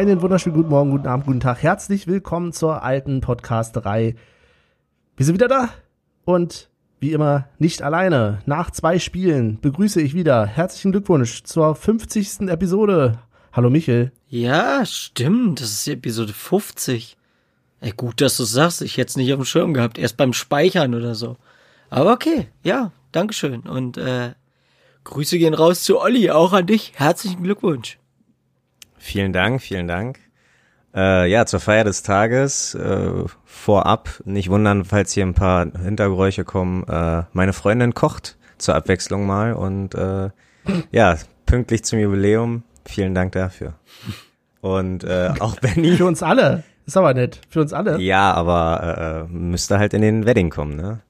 Einen wunderschönen guten Morgen, guten Abend, guten Tag. Herzlich willkommen zur alten Podcasterei. Wir sind wieder da und wie immer nicht alleine. Nach zwei Spielen begrüße ich wieder. Herzlichen Glückwunsch zur 50. Episode. Hallo Michel. Ja, stimmt. Das ist Episode 50. Ey, gut, dass du sagst. Ich hätte es nicht auf dem Schirm gehabt. Erst beim Speichern oder so. Aber okay, ja, Dankeschön. Und äh, Grüße gehen raus zu Olli, auch an dich. Herzlichen Glückwunsch. Vielen Dank, vielen Dank. Äh, ja, zur Feier des Tages äh, vorab, nicht wundern, falls hier ein paar Hintergeräusche kommen. Äh, meine Freundin kocht zur Abwechslung mal und äh, ja, pünktlich zum Jubiläum. Vielen Dank dafür. Und äh, auch Benny. Für uns alle. Ist aber nett. Für uns alle. Ja, aber äh, müsste halt in den Wedding kommen, ne?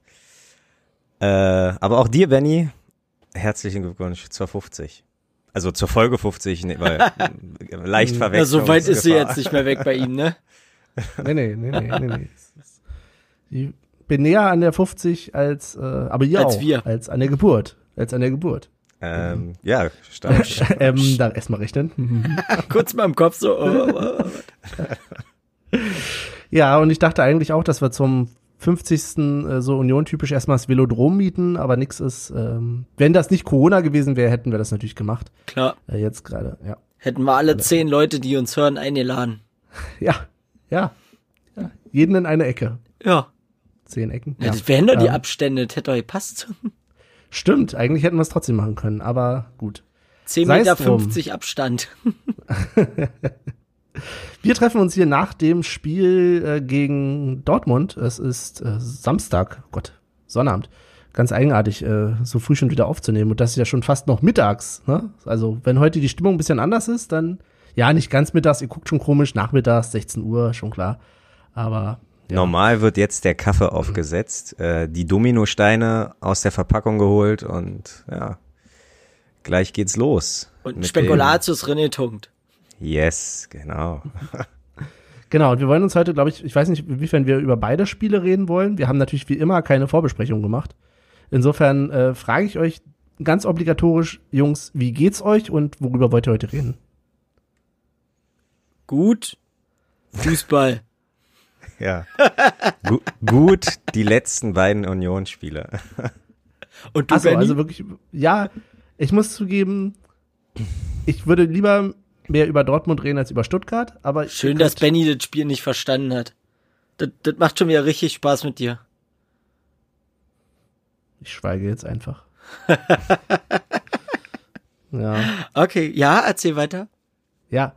Äh, aber auch dir, Benny, herzlichen Glückwunsch zur 50. Also zur Folge 50, ne, weil leicht verwechselt. Ja, so weit ist sie jetzt nicht mehr weg bei ihm, ne? nee, nee, nee, nee, nee, nee. Ich bin näher an der 50 als, äh, aber ihr als auch, wir. als an der Geburt. Als an der Geburt. Ähm, ja, stark. ähm, dann erstmal rechnen. Kurz mal im Kopf so. Oh, oh, oh. ja, und ich dachte eigentlich auch, dass wir zum 50. Äh, so Union-typisch erstmal das Velodrom mieten, aber nix ist. Ähm, wenn das nicht Corona gewesen wäre, hätten wir das natürlich gemacht. Klar. Äh, jetzt gerade, ja. Hätten wir alle zehn Leute, die uns hören, eingeladen. Ja, ja. ja. Jeden in eine Ecke. Ja. Zehn Ecken. Ja, ja. Das wären doch die ähm, Abstände, das hätte doch gepasst. Stimmt, eigentlich hätten wir es trotzdem machen können, aber gut. 10 Meter 50 Abstand. Wir treffen uns hier nach dem Spiel äh, gegen Dortmund. Es ist äh, Samstag, Gott, Sonnabend. Ganz eigenartig, äh, so früh schon wieder aufzunehmen. Und das ist ja schon fast noch mittags. Ne? Also, wenn heute die Stimmung ein bisschen anders ist, dann, ja, nicht ganz mittags, ihr guckt schon komisch, nachmittags, 16 Uhr, schon klar. Aber. Ja. Normal wird jetzt der Kaffee aufgesetzt, äh, die Dominosteine aus der Verpackung geholt und ja, gleich geht's los. Und Spekulatius Renetunkt. Yes, genau. Genau, und wir wollen uns heute, glaube ich, ich weiß nicht, inwiefern wir über beide Spiele reden wollen. Wir haben natürlich wie immer keine Vorbesprechung gemacht. Insofern äh, frage ich euch ganz obligatorisch, Jungs, wie geht's euch und worüber wollt ihr heute reden? Gut. Fußball. ja. Gu gut, die letzten beiden Unionsspiele. und du, Achso, also wirklich, ja, ich muss zugeben, ich würde lieber mehr über Dortmund reden als über Stuttgart, aber. Schön, dass Benny das Spiel nicht verstanden hat. Das, das macht schon wieder richtig Spaß mit dir. Ich schweige jetzt einfach. ja. Okay, ja, erzähl weiter. Ja.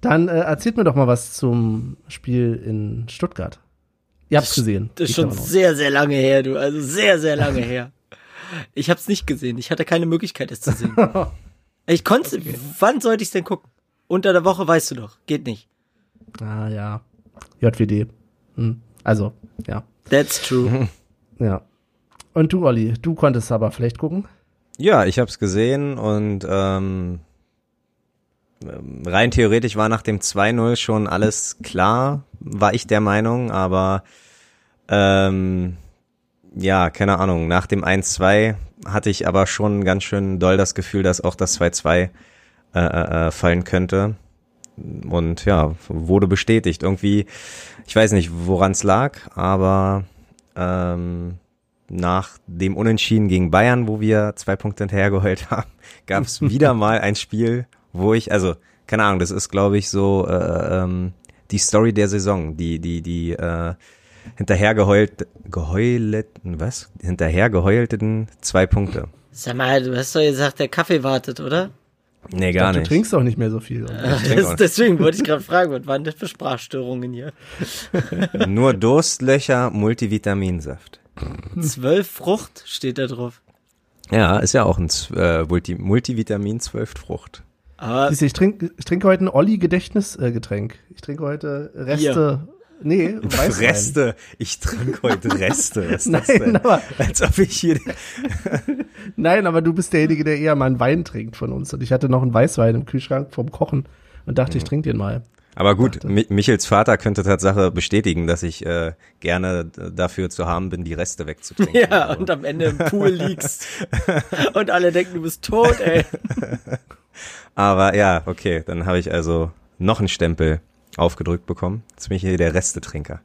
Dann äh, erzählt mir doch mal was zum Spiel in Stuttgart. Ihr habt's gesehen. Das ist schon sehr, sehr lange her, du. Also sehr, sehr lange her. Ich hab's nicht gesehen. Ich hatte keine Möglichkeit, es zu sehen. ich konnte, okay. wann sollte ich's denn gucken? Unter der Woche weißt du doch. Geht nicht. Ah, ja. JWD. Hm. Also, ja. That's true. Ja. Und du, Olli, du konntest aber vielleicht gucken? Ja, ich hab's gesehen und ähm, rein theoretisch war nach dem 2-0 schon alles klar, war ich der Meinung, aber ähm, ja, keine Ahnung, nach dem 1-2 hatte ich aber schon ganz schön doll das Gefühl, dass auch das 2-2 äh, äh, äh, fallen könnte. Und ja, wurde bestätigt. Irgendwie, ich weiß nicht, woran es lag, aber ähm, nach dem Unentschieden gegen Bayern, wo wir zwei Punkte hinterhergeheult haben, gab es wieder mal ein Spiel, wo ich, also, keine Ahnung, das ist, glaube ich, so äh, ähm, die Story der Saison, die, die, die äh, hinterhergeheult, geheuleten, was? Hinterhergeheulten zwei Punkte. Sag mal, du hast doch gesagt, der Kaffee wartet, oder? Nee, gar dachte, nicht. Du trinkst auch nicht mehr so viel. Das, deswegen wollte ich gerade fragen, was waren das für Sprachstörungen hier? Nur Durstlöcher, Multivitaminsaft. Zwölf Frucht steht da drauf. Ja, ist ja auch ein äh, Multi Multivitamin zwölf Frucht. Aber Siehst du, ich trinke ich trinke heute ein Olli-Gedächtnisgetränk. ich trinke heute Reste Nee, Weißwein. Reste. Ich trinke heute Reste. Was ist Nein, das denn? Aber, Als ob ich hier. Nein, aber du bist derjenige, der eher mal einen Wein trinkt von uns. Und ich hatte noch einen Weißwein im Kühlschrank vom Kochen und dachte, ich mhm. trinke den mal. Aber gut, Michels Vater könnte Tatsache bestätigen, dass ich äh, gerne dafür zu haben bin, die Reste wegzutrinken. Ja, also. und am Ende im Pool liegst. und alle denken, du bist tot, ey. Aber ja, okay, dann habe ich also noch einen Stempel aufgedrückt bekommen. Jetzt bin ich hier der Restetrinker.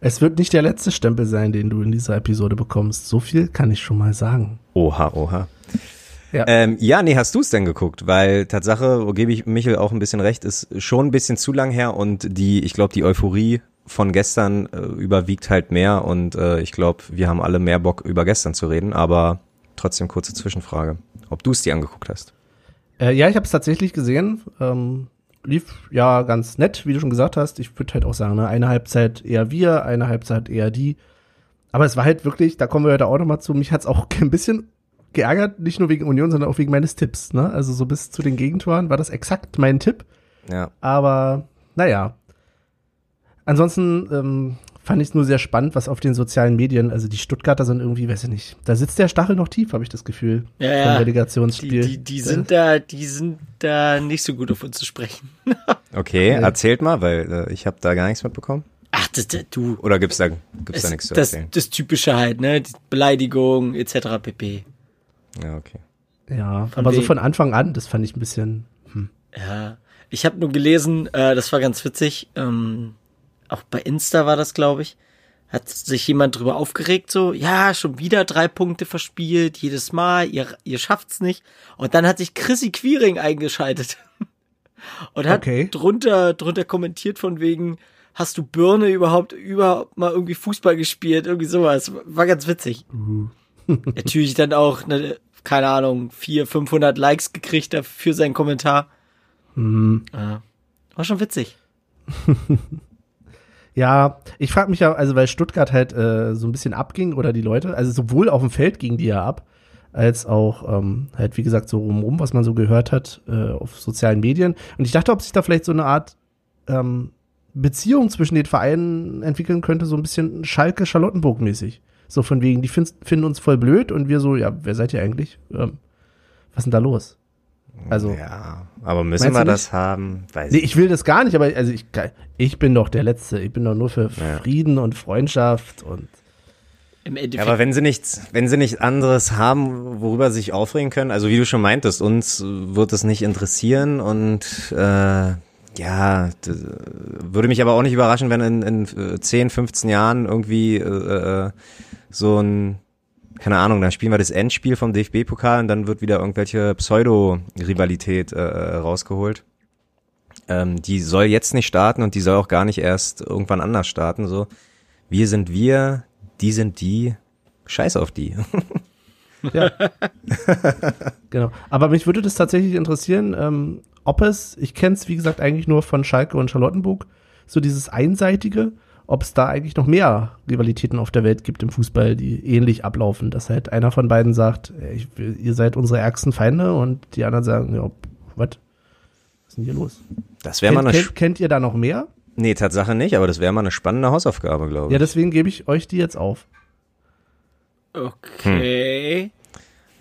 Es wird nicht der letzte Stempel sein, den du in dieser Episode bekommst. So viel kann ich schon mal sagen. Oha, oha. Ja. Ähm, ja, nee, hast du es denn geguckt? Weil Tatsache, wo gebe ich Michel auch ein bisschen recht, ist schon ein bisschen zu lang her und die, ich glaube, die Euphorie von gestern äh, überwiegt halt mehr und äh, ich glaube, wir haben alle mehr Bock über gestern zu reden, aber trotzdem kurze Zwischenfrage, ob du es dir angeguckt hast. Äh, ja, ich habe es tatsächlich gesehen. Ähm, lief ja ganz nett, wie du schon gesagt hast. Ich würde halt auch sagen, ne, eine Halbzeit eher wir, eine Halbzeit eher die. Aber es war halt wirklich, da kommen wir heute auch nochmal zu, mich hat's auch ein bisschen geärgert, nicht nur wegen Union, sondern auch wegen meines Tipps. Ne? Also so bis zu den Gegentoren war das exakt mein Tipp. Ja. Aber naja. Ansonsten ähm, fand ich es nur sehr spannend, was auf den sozialen Medien, also die Stuttgarter sind irgendwie, weiß ich nicht, da sitzt der Stachel noch tief, habe ich das Gefühl. Ja, Vom ja. Die, Relegationsspiel. die, die sind da, die sind da nicht so gut auf uns zu sprechen. Okay, erzählt mal, weil äh, ich habe da gar nichts mitbekommen. Ach, das, das du. Oder gibt's da, gibt's da Es- nichts zu das, erzählen? das Typische halt, ne? Die Beleidigung etc. pp. Ja, okay. ja, Von aber so wegen- von Anfang an, das fand ich ein bisschen. Hm. Ja. Ich habe nur gelesen, äh, das war ganz witzig. Ähm, auch bei Insta war das, glaube ich. Hat sich jemand drüber aufgeregt, so, ja, schon wieder drei Punkte verspielt, jedes Mal, ihr, ihr schafft's nicht. Und dann hat sich Chrissy Quiring eingeschaltet. Und hat Okay. drunter, drunter kommentiert von wegen, hast du Birne überhaupt, überhaupt mal irgendwie Fußball gespielt, irgendwie sowas. War ganz witzig. Natürlich dann auch, ne, keine Ahnung, 400, 500 Likes gekriegt da für seinen Kommentar. Mhm. Ja. War schon witzig. Ja, ich frage mich ja, also weil Stuttgart halt äh, so ein bisschen abging oder die Leute, also sowohl auf dem Feld gingen die ja ab, als auch ähm, halt wie gesagt so rumrum, was man so gehört hat äh, auf sozialen Medien. Und ich dachte, ob sich da vielleicht so eine Art ähm, Beziehung zwischen den Vereinen entwickeln könnte, so ein bisschen Schalke-Charlottenburg-mäßig. So von wegen, die find, finden uns voll blöd und wir so, ja, wer seid ihr eigentlich? Ähm, was ist denn da los? Also, Ja, aber müssen wir das haben? Weiß Nee, ich. ich will das gar nicht, aber also ich, ich bin doch der Letzte. Ich bin doch nur für Ja. Frieden und Freundschaft und Im Ja, Endeffekt. aber wenn sie nichts, wenn sie nichts anderes haben, worüber sie sich aufregen können, also wie du schon meintest, uns wird es nicht interessieren und äh, ja, würde mich aber auch nicht überraschen, wenn in, in äh, 10, 15 Jahren irgendwie äh, äh, so ein, keine Ahnung, dann spielen wir das Endspiel vom DFB-Pokal und dann wird wieder irgendwelche Pseudo-Rivalität äh, äh, rausgeholt. Ähm, die soll jetzt nicht starten und die soll auch gar nicht erst irgendwann anders starten. So, wir sind wir, die sind die, scheiß auf die. ja. genau. Aber mich würde das tatsächlich interessieren, ähm, ob es, ich kenne es wie gesagt eigentlich nur von Schalke und Charlottenburg, so dieses einseitige, ob es da eigentlich noch mehr Rivalitäten auf der Welt gibt im Fußball, die ähnlich ablaufen, dass halt einer von beiden sagt, ey, will, ihr seid unsere ärgsten Feinde und die anderen sagen, ja, was? Was ist denn hier los? Das wäre mal Kennt, eine, kennt, kennt ihr da noch mehr? nee, Tatsache nicht, aber das wäre mal eine spannende Hausaufgabe, glaube Ja, ich. deswegen gebe ich euch die jetzt auf. okay.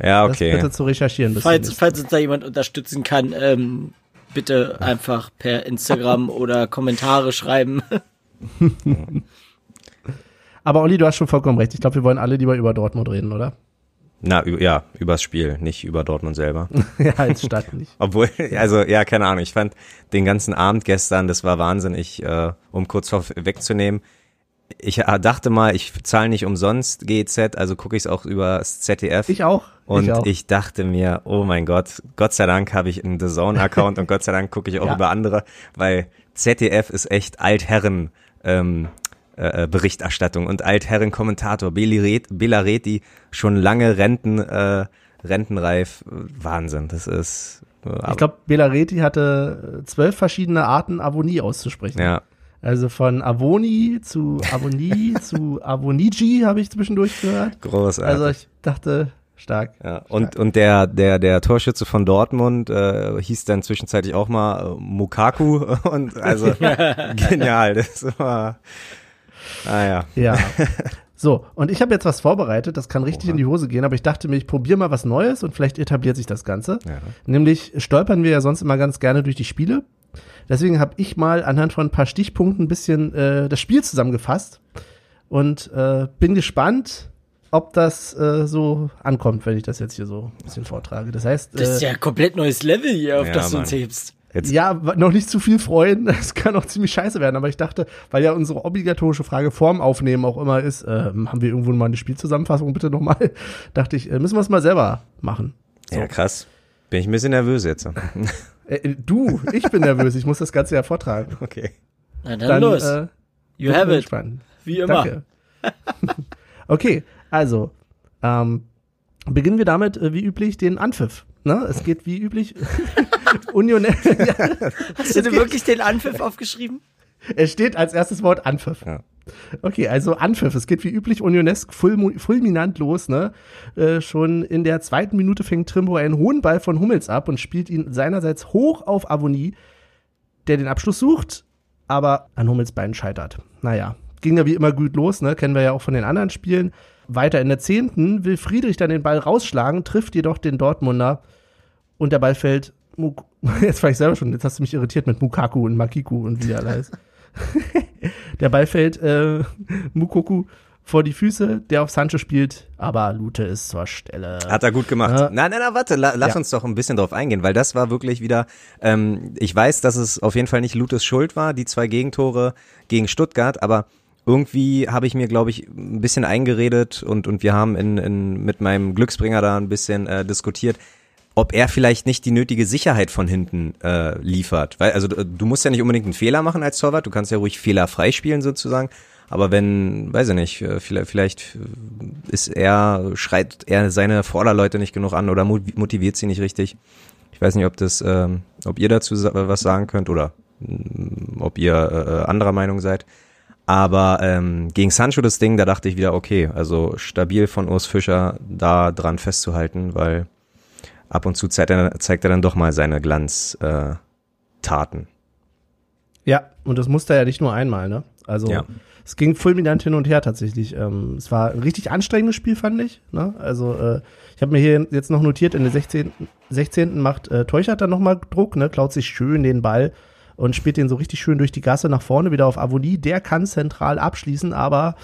Ja, Das okay. bitte zu recherchieren. Falls, falls uns da jemand unterstützen kann, ähm, bitte einfach per Instagram oder Kommentare schreiben. Aber Olli, du hast schon vollkommen recht. Ich glaube, wir wollen alle lieber über Dortmund reden, oder? Na, ja, übers Spiel, nicht über Dortmund selber. ja, als Stadt nicht. Obwohl, also ja, keine Ahnung. Ich fand den ganzen Abend gestern, das war wahnsinnig, äh, um kurz vorwegzunehmen. Ich äh, dachte mal, ich zahle nicht umsonst GEZ, also gucke ich es auch über das ZDF. Ich auch. Und ich, auch. ich dachte mir, oh mein Gott, Gott sei Dank habe ich einen The Zone-Account und Gott sei Dank gucke ich auch Ja. über andere, weil ZDF ist echt Altherren ähm, äh, Berichterstattung und Altherren-Kommentator. Belaret- Belareti schon lange Renten, äh, rentenreif. Wahnsinn, das ist. Äh, ich glaube, Belareti hatte äh, zwölf verschiedene Arten, Avonie auszusprechen. ja, Also von Avoni zu Avonie zu Avoniji habe ich zwischendurch gehört. großartig. Also ich dachte, stark. Ja, und, und der, der, der Torschütze von Dortmund äh, hieß dann zwischenzeitlich auch mal äh, Mukaku und also genial, das war naja. Ja. So, und ich habe jetzt was vorbereitet, das kann richtig in die Hose gehen, aber ich dachte mir, ich probiere mal was Neues und vielleicht etabliert sich das Ganze. Ja. Nämlich stolpern wir ja sonst immer ganz gerne durch die Spiele. Deswegen habe ich mal anhand von ein paar Stichpunkten ein bisschen äh, das Spiel zusammengefasst und äh, bin gespannt, ob das äh, so ankommt, wenn ich das jetzt hier so ein bisschen vortrage. Das heißt, Das ist äh, ja ein komplett neues Level hier, auf Ja, das du uns hebst. Jetzt, Ja, noch nicht zu viel freuen. Es kann auch ziemlich scheiße werden. Aber ich dachte, weil ja unsere obligatorische Frage vorm Aufnehmen auch immer ist, ähm, haben wir irgendwo mal eine Spielzusammenfassung bitte nochmal? Dachte ich, äh, müssen wir es mal selber machen. So. ja, krass. Bin ich ein bisschen nervös jetzt. Äh, äh, du, ich bin nervös. Ich muss das Ganze ja vortragen. Okay. Na dann, los. Äh, you have it. gespannt. Wie immer. Danke. okay, also ähm, beginnen wir damit, äh, wie üblich, den Anpfiff. Ne? Es geht wie üblich Union. ja, Hast du dir wirklich den Anpfiff aufgeschrieben? es steht als erstes Wort Anpfiff. Ja. Okay, also Anpfiff. Es geht wie üblich Unionesk fulmu- fulminant los. Ne? Äh, schon in der zweiten Minute fängt Trimbo einen hohen Ball von Hummels ab und spielt ihn seinerseits hoch auf Avonie, der den Abschluss sucht, aber an Hummels Bein scheitert. Naja, ging ja wie immer gut los, ne? kennen wir ja auch von den anderen Spielen. Weiter in der zehnten will Friedrich dann den Ball rausschlagen, trifft jedoch den Dortmunder und der Ball fällt. Muk jetzt war ich selber schon, jetzt hast du mich irritiert mit Mukaku und Makiku und wie der alle heißt. der Ball fällt äh, Mukoku vor die Füße, der auf Sancho spielt, aber Lute ist zur Stelle. Hat er gut gemacht. Ja. Nein, nein, nein, warte, la, lass Ja. uns doch ein bisschen drauf eingehen, weil das war wirklich wieder, ähm, ich weiß, dass es auf jeden Fall nicht Lutes Schuld war, die zwei Gegentore gegen Stuttgart, aber irgendwie habe ich mir, glaube ich, ein bisschen eingeredet und, und wir haben in, in, mit meinem Glücksbringer da ein bisschen äh, diskutiert, ob er vielleicht nicht die nötige Sicherheit von hinten äh, liefert. Weil, also du, musst ja nicht unbedingt einen Fehler machen als Torwart, du kannst ja ruhig fehlerfrei spielen sozusagen. Aber wenn, weiß ich nicht, äh, vielleicht, vielleicht ist er, schreit er seine Vorderleute nicht genug an oder mot- motiviert sie nicht richtig. Ich weiß nicht, ob das, ähm, ob ihr dazu was sagen könnt oder mm, ob ihr äh, anderer Meinung seid. Aber ähm, gegen Sancho das Ding, da dachte ich wieder, okay, also stabil von Urs Fischer da dran festzuhalten, weil ab und zu zeigt er, zeigt er dann doch mal seine Glanztaten. Äh, Taten. Ja, und das musste er ja nicht nur einmal, ne? Also Ja. es ging fulminant hin und her tatsächlich. Ähm, es war ein richtig anstrengendes Spiel, fand ich. Ne? Also äh, ich habe mir hier jetzt noch notiert, in der 16. 16. macht äh, Teuchert dann nochmal Druck, ne? klaut sich schön den Ball und spielt den so richtig schön durch die Gasse nach vorne wieder auf Avonie. Der kann zentral abschließen, aber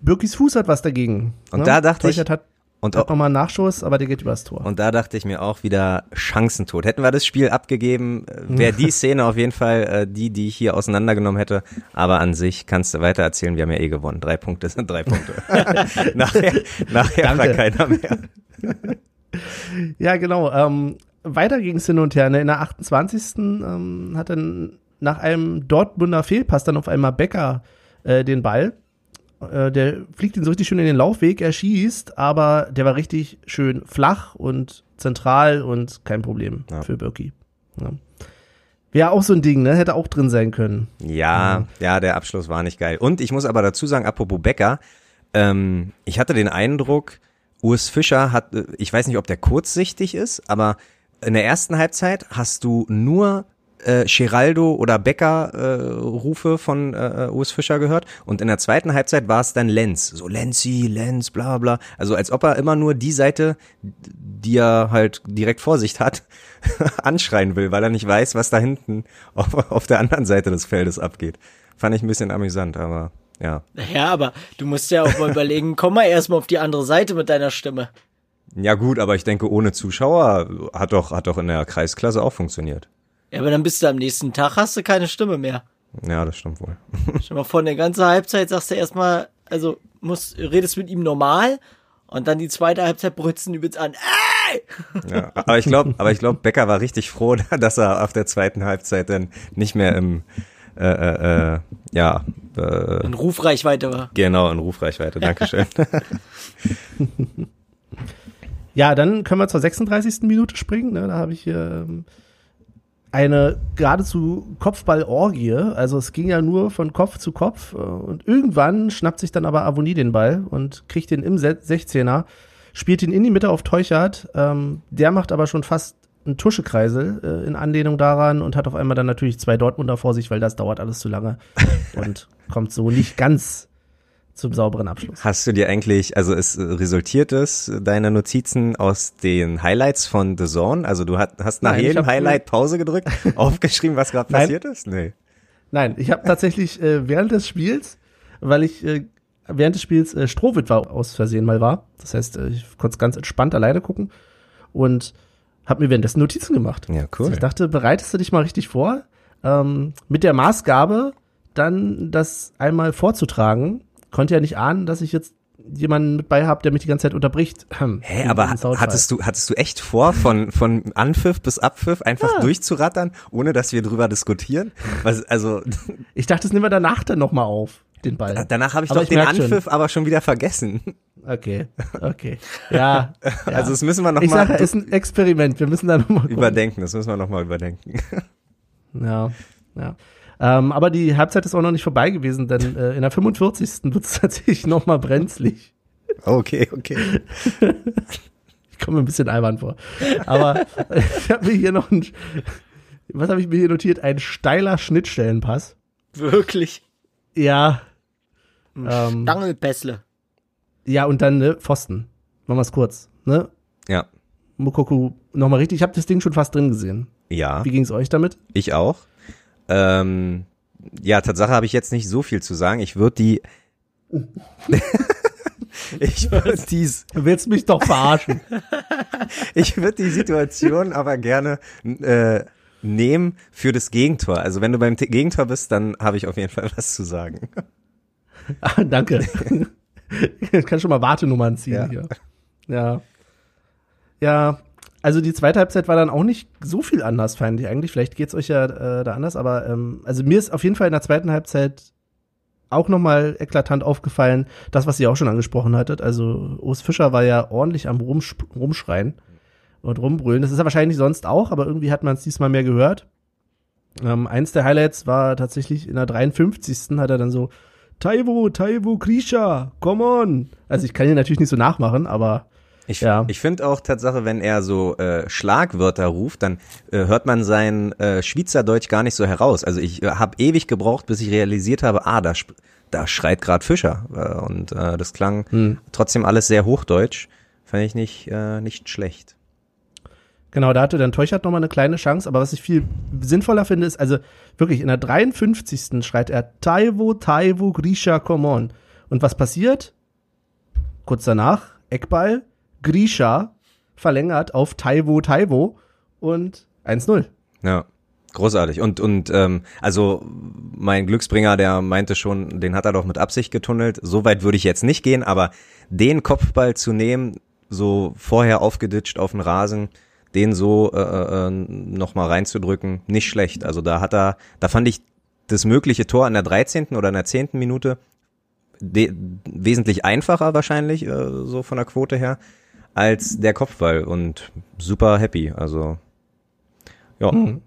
Birkis Fuß hat was dagegen. Und ne? da dachte ich- Teuchert hat, Und hat nochmal einen Nachschuss, aber der geht übers Tor. Und da dachte ich mir auch wieder Chancentod. Hätten wir das Spiel abgegeben, wäre die Szene auf jeden Fall äh, die, die ich hier auseinandergenommen hätte. Aber an sich kannst du weiter erzählen, wir haben ja eh gewonnen. Drei Punkte sind drei Punkte. nachher nachher Danke. fragt keiner mehr. Ja, genau. Ähm, weiter ging es hin und her. Ne? In der 28. Ähm, hat dann nach einem Dortmunder Fehlpass dann auf einmal Becker äh, den Ball. Äh, der fliegt ihn so richtig schön in den Laufweg, er schießt, aber der war richtig schön flach und zentral und kein Problem Ja. für Birki. Ja. Wäre auch so ein Ding, ne? Hätte auch drin sein können. Ja, ja, der Abschluss war nicht geil. Und ich muss aber dazu sagen, apropos Becker, ähm, ich hatte den Eindruck, Urs Fischer hat, äh, ich weiß nicht, ob der kurzsichtig ist, aber in der ersten Halbzeit hast du nur äh, Geraldo oder Becker äh, Rufe von äh, Urs Fischer gehört und in der zweiten Halbzeit war es dann Lenz, so Lenzi, Lenz, bla bla, also als ob er immer nur die Seite, die er halt direkt vor sich hat, anschreien will, weil er nicht weiß, was da hinten auf, auf der anderen Seite des Feldes abgeht. Fand ich ein bisschen amüsant, aber ja. Ja, aber du musst ja auch mal überlegen, komm mal erstmal auf die andere Seite mit deiner Stimme. Ja gut, aber ich denke, ohne Zuschauer hat doch, hat doch in der Kreisklasse auch funktioniert. Ja, aber dann bist du am nächsten Tag, hast du keine Stimme mehr. Ja, das stimmt wohl. Stell mal vor, der ganzen Halbzeit sagst du erstmal, also musst, redest mit ihm normal und dann die zweite Halbzeit brützen übelst an. Ey! Ja, aber ich glaube, aber ich glaube, Becker war richtig froh, dass er auf der zweiten Halbzeit dann nicht mehr im, äh, äh, äh, ja, äh, In Rufreichweite war. genau in Rufreichweite. Dankeschön. Ja, dann können wir zur 36. Minute springen. Ne? Da habe ich ähm, eine geradezu Kopfballorgie. Also es ging ja nur von Kopf zu Kopf. äh, Und irgendwann schnappt sich dann aber Avonie den Ball und kriegt den im Se- 16er, spielt ihn in die Mitte auf Teuchert. Ähm, der macht aber schon fast einen Tuschekreisel äh, in Anlehnung daran und hat auf einmal dann natürlich zwei Dortmunder vor sich, weil das dauert alles zu lange und kommt so nicht ganz zum sauberen Abschluss. Hast du dir eigentlich, also es resultiert es, deine Notizen aus den Highlights von The Zone? Also du hat, hast nach Nein, jedem Highlight Pause gedrückt, aufgeschrieben, was gerade passiert ist? Nee. Nein, ich habe tatsächlich äh, während des Spiels, weil ich äh, während des Spiels äh, Strohwitwer aus Versehen mal war, das heißt, äh, ich konnte es ganz entspannt alleine gucken und habe mir währenddessen Notizen gemacht. Ja, Also cool. ich dachte, bereitest du dich mal richtig vor, ähm, mit der Maßgabe, dann das einmal vorzutragen. Konnte ja nicht ahnen, dass ich jetzt jemanden mit bei habe, der mich die ganze Zeit unterbricht. Hä, aber hattest du, hattest du echt vor, von, von Anpfiff bis Abpfiff einfach durchzurattern, ohne dass wir drüber diskutieren? Was, also, Ich dachte, das nehmen wir danach dann nochmal auf, den Ball. danach habe ich Aber doch ich den merk schon. Anpfiff aber schon wieder vergessen. Okay, okay. Ja, ja. Also, das müssen wir ich sage, nochmal es ist ein Experiment. Wir müssen da nochmal überdenken, das müssen wir nochmal überdenken. Ja, ja. Ähm, aber die Halbzeit ist auch noch nicht vorbei gewesen, denn äh, in der 45. wird es tatsächlich nochmal brenzlig. Okay, okay. Ich komme mir ein bisschen albern vor. Aber ich habe mir hier noch ein, was habe ich mir hier notiert? Ein steiler Schnittstellenpass. Wirklich. Ja. Ähm, Stangelpässle. ja, und dann ne, Pfosten. Machen wir es kurz. Ne? Ja. Mukoku nochmal richtig. Ich habe das Ding schon fast drin gesehen. Ja, Wie ging es euch damit? ich auch. Ähm, ja, Tatsache habe ich jetzt nicht so viel zu sagen. Ich würde die, ich würde dies, Du willst mich doch verarschen. ich würde die Situation aber gerne äh, nehmen für das Gegentor. Also wenn du beim Gegentor bist, dann habe ich auf jeden Fall was zu sagen. Ah, danke. Ich kann schon mal Wartenummern ziehen Ja. hier. Ja. Ja, also die zweite Halbzeit war dann auch nicht so viel anders, fand ich eigentlich. Vielleicht geht's euch ja äh, da anders, aber ähm, also mir ist auf jeden Fall in der zweiten Halbzeit auch nochmal eklatant aufgefallen, das, was ihr auch schon angesprochen hattet. Also Urs Fischer war ja ordentlich am Rumsp Rumschreien und rumbrüllen. Das ist er wahrscheinlich sonst auch, aber irgendwie hat man es diesmal mehr gehört. Ähm, eins der Highlights war tatsächlich in der 53. hat er dann so Taiwo, Taiwo, Krisha, come on. Also ich kann ihn natürlich nicht so nachmachen, aber Ich, Ja. ich finde auch Tatsache, wenn er so äh, Schlagwörter ruft, dann äh, hört man sein äh, Schweizerdeutsch gar nicht so heraus. Also ich äh, habe ewig gebraucht, bis ich realisiert habe, ah, da, da schreit gerade Fischer. Äh, und äh, das klang Hm. trotzdem alles sehr hochdeutsch. Fand ich nicht, äh, nicht schlecht. Genau, da hatte dann Teuchert noch mal eine kleine Chance, aber was ich viel sinnvoller finde, ist, also wirklich in der 53. schreit er Taiwo, Taiwo, Grisha, come on. Und was passiert? Kurz danach, Eckball, Grisha verlängert auf Taiwo, Taiwo und 1-0. Ja, großartig. Und, und ähm, also mein Glücksbringer, der meinte schon, den hat er doch mit Absicht getunnelt. So weit würde ich jetzt nicht gehen, aber den Kopfball zu nehmen, so vorher aufgeditscht auf den Rasen, den so äh, äh, nochmal reinzudrücken, nicht schlecht. Also da hat er, da fand ich das mögliche Tor in der 13. oder in der 10. Minute wesentlich einfacher wahrscheinlich, äh, so von der Quote her, als der Kopfball und super happy. Also ja. Hm.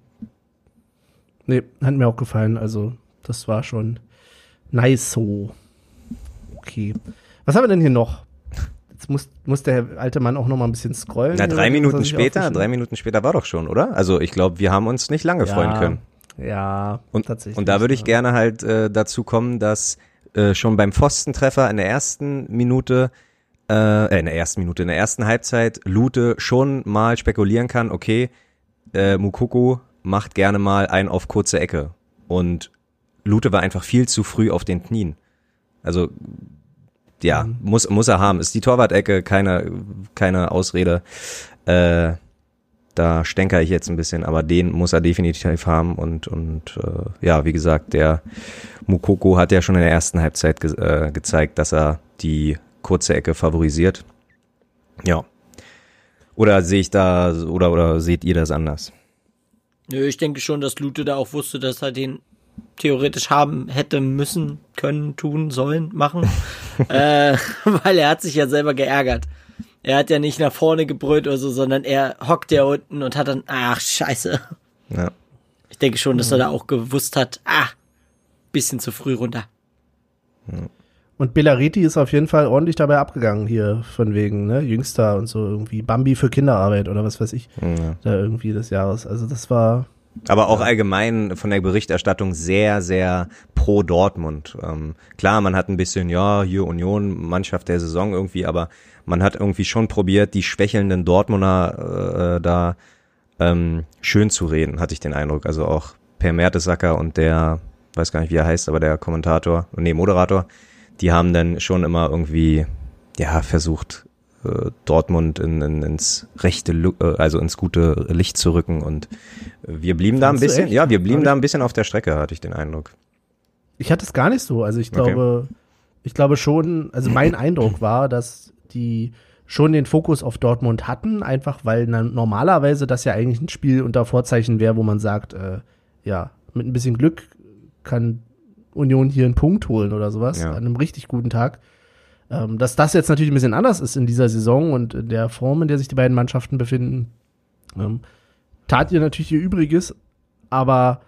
Nee, hat mir auch gefallen. Also, das war schon nice so. Okay. Was haben wir denn hier noch? Jetzt muss, muss der alte Mann auch noch mal ein bisschen scrollen. Na, drei Minuten später, drei Minuten später war doch schon, oder? Also ich glaube, wir haben uns nicht lange freuen können. Ja, Und, tatsächlich. und da würde ich ja. gerne halt äh, dazu kommen, dass äh, schon beim Pfostentreffer in der ersten Minute, äh, äh, in der ersten Minute, in der ersten Halbzeit, Lute schon mal spekulieren kann, okay, äh, Mukoko macht gerne mal ein auf kurze Ecke. Und Lute war einfach viel zu früh auf den Knien. Also ja, Mhm. muss, muss er haben. Ist die Torwart-Ecke keine, keine Ausrede. Äh, da stänker ich jetzt ein bisschen, aber den muss er definitiv haben und und äh, ja, wie gesagt, der Mukoko hat ja schon in der ersten Halbzeit ge äh, gezeigt, dass er die kurze Ecke favorisiert. Ja. Oder sehe ich da oder oder seht ihr das anders? Nö, ich denke schon, dass Lute da auch wusste, dass er den theoretisch haben hätte müssen, können, tun, sollen, machen. äh, weil er hat sich ja selber geärgert. Er hat ja nicht nach vorne gebrüllt oder so, sondern er hockt ja unten und hat dann, ach, scheiße. Ja. Ich denke schon, dass er da auch gewusst hat, ah, bisschen zu früh runter. Und Bellariti ist auf jeden Fall ordentlich dabei abgegangen hier, von wegen, ne, Jüngster und so irgendwie Bambi für Kinderarbeit oder was weiß ich, ja. da irgendwie des Jahres. Also das war, Aber auch allgemein von der Berichterstattung sehr, sehr pro Dortmund. Ähm, klar, man hat ein bisschen, ja, hier Union, Mannschaft der Saison irgendwie, aber man hat irgendwie schon probiert, die schwächelnden Dortmunder äh, da ähm, schön zu reden, hatte ich den Eindruck. Also auch Per Mertesacker und der, weiß gar nicht, wie er heißt, aber der Kommentator, nee, Moderator, die haben dann schon immer irgendwie, ja, versucht, äh, Dortmund in, in, ins rechte, äh, also ins gute Licht zu rücken. Und wir blieben da ein Findest bisschen, ja, wir blieben da ein bisschen auf der Strecke, hatte ich den Eindruck. Ich hatte es gar nicht so. Also ich Okay. glaube, ich glaube schon, also mein Eindruck war, dass die schon den Fokus auf Dortmund hatten, einfach weil normalerweise das ja eigentlich ein Spiel unter Vorzeichen wäre, wo man sagt, äh, ja, mit ein bisschen Glück kann Union hier einen Punkt holen oder sowas Ja. an einem richtig guten Tag. Ähm, dass das jetzt natürlich ein bisschen anders ist in dieser Saison und in der Form, in der sich die beiden Mannschaften befinden, ähm, tat ihr natürlich ihr Übriges, aber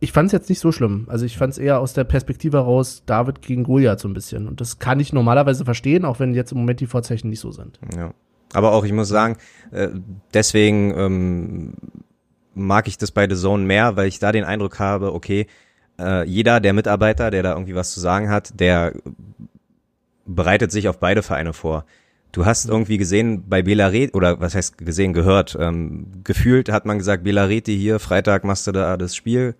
ich fand es jetzt nicht so schlimm. Also ich fand es eher aus der Perspektive heraus David gegen Goliath so ein bisschen. Und das kann ich normalerweise verstehen, auch wenn jetzt im Moment die Vorzeichen nicht so sind. Ja. Aber auch, ich muss sagen, äh, deswegen ähm, mag ich das bei The Zone mehr, weil ich da den Eindruck habe, okay, äh, jeder der Mitarbeiter, der da irgendwie was zu sagen hat, der bereitet sich auf beide Vereine vor. Du hast irgendwie gesehen bei Belareti, oder was heißt gesehen, gehört, ähm, gefühlt hat man gesagt, Belareti hier, Freitag machst du da das Spiel,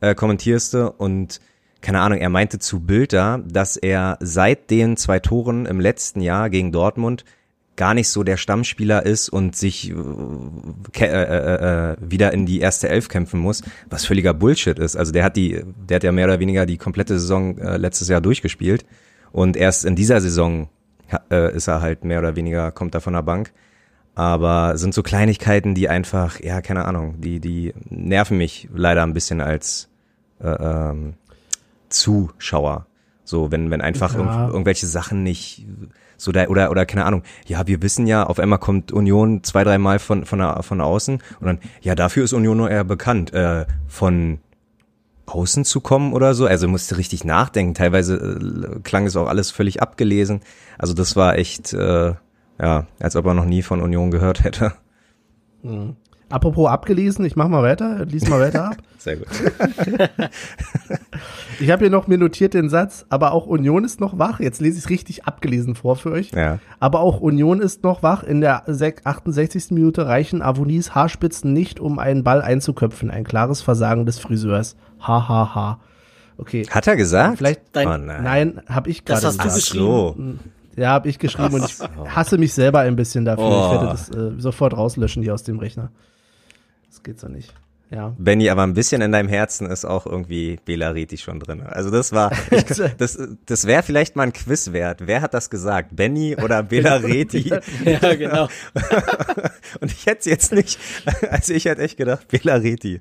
äh, kommentierst du und keine Ahnung, er meinte zu Bild da, dass er seit den zwei Toren im letzten Jahr gegen Dortmund gar nicht so der Stammspieler ist und sich äh, äh, äh, äh, wieder in die erste Elf kämpfen muss, was völliger Bullshit ist. Also der hat die, der hat ja mehr oder weniger die komplette Saison äh, letztes Jahr durchgespielt und erst in dieser Saison äh, ist er halt mehr oder weniger kommt er von der Bank. Aber sind so Kleinigkeiten, die einfach, ja, keine Ahnung, die, die nerven mich leider ein bisschen als äh, ähm, Zuschauer. So, wenn, wenn einfach Ja. irgendw- irgendwelche Sachen nicht so da, oder, oder keine Ahnung, ja, wir wissen ja, auf einmal kommt Union zwei, dreimal von, von, von außen und dann, ja, dafür ist Union nur eher bekannt, äh, von außen zu kommen oder so. Also musste richtig nachdenken. Teilweise äh, klang es auch alles völlig abgelesen. Also das war echt, äh, ja, als ob er noch nie von Union gehört hätte. Apropos abgelesen, ich mach mal weiter, lies mal weiter ab. Sehr gut. Ich habe hier noch mir notiert den Satz, aber auch Union ist noch wach. Jetzt lese ich es richtig abgelesen vor für euch. Ja. Aber auch Union ist noch wach. In der sek- 68. Minute reichen Avonis Haarspitzen nicht, um einen Ball einzuköpfen. Ein klares Versagen des Friseurs. Ha, ha, ha. Okay. Hat er gesagt? Vielleicht, Dein- oh nein. nein, habe ich Das gerade hast du Ach gesagt. geschrieben. so. Ja, habe ich geschrieben und ich hasse mich selber ein bisschen dafür. Oh. Ich werde das äh, sofort rauslöschen hier aus dem Rechner. Das geht so nicht. Ja. Benny, aber ein bisschen in deinem Herzen ist auch irgendwie Belariti schon drin. Also das war, ich, das, das wäre vielleicht mal ein Quiz wert. Wer hat das gesagt? Benny oder Belareti? Ja, genau. Und ich hätte es jetzt nicht, also ich hätte echt gedacht, Belareti.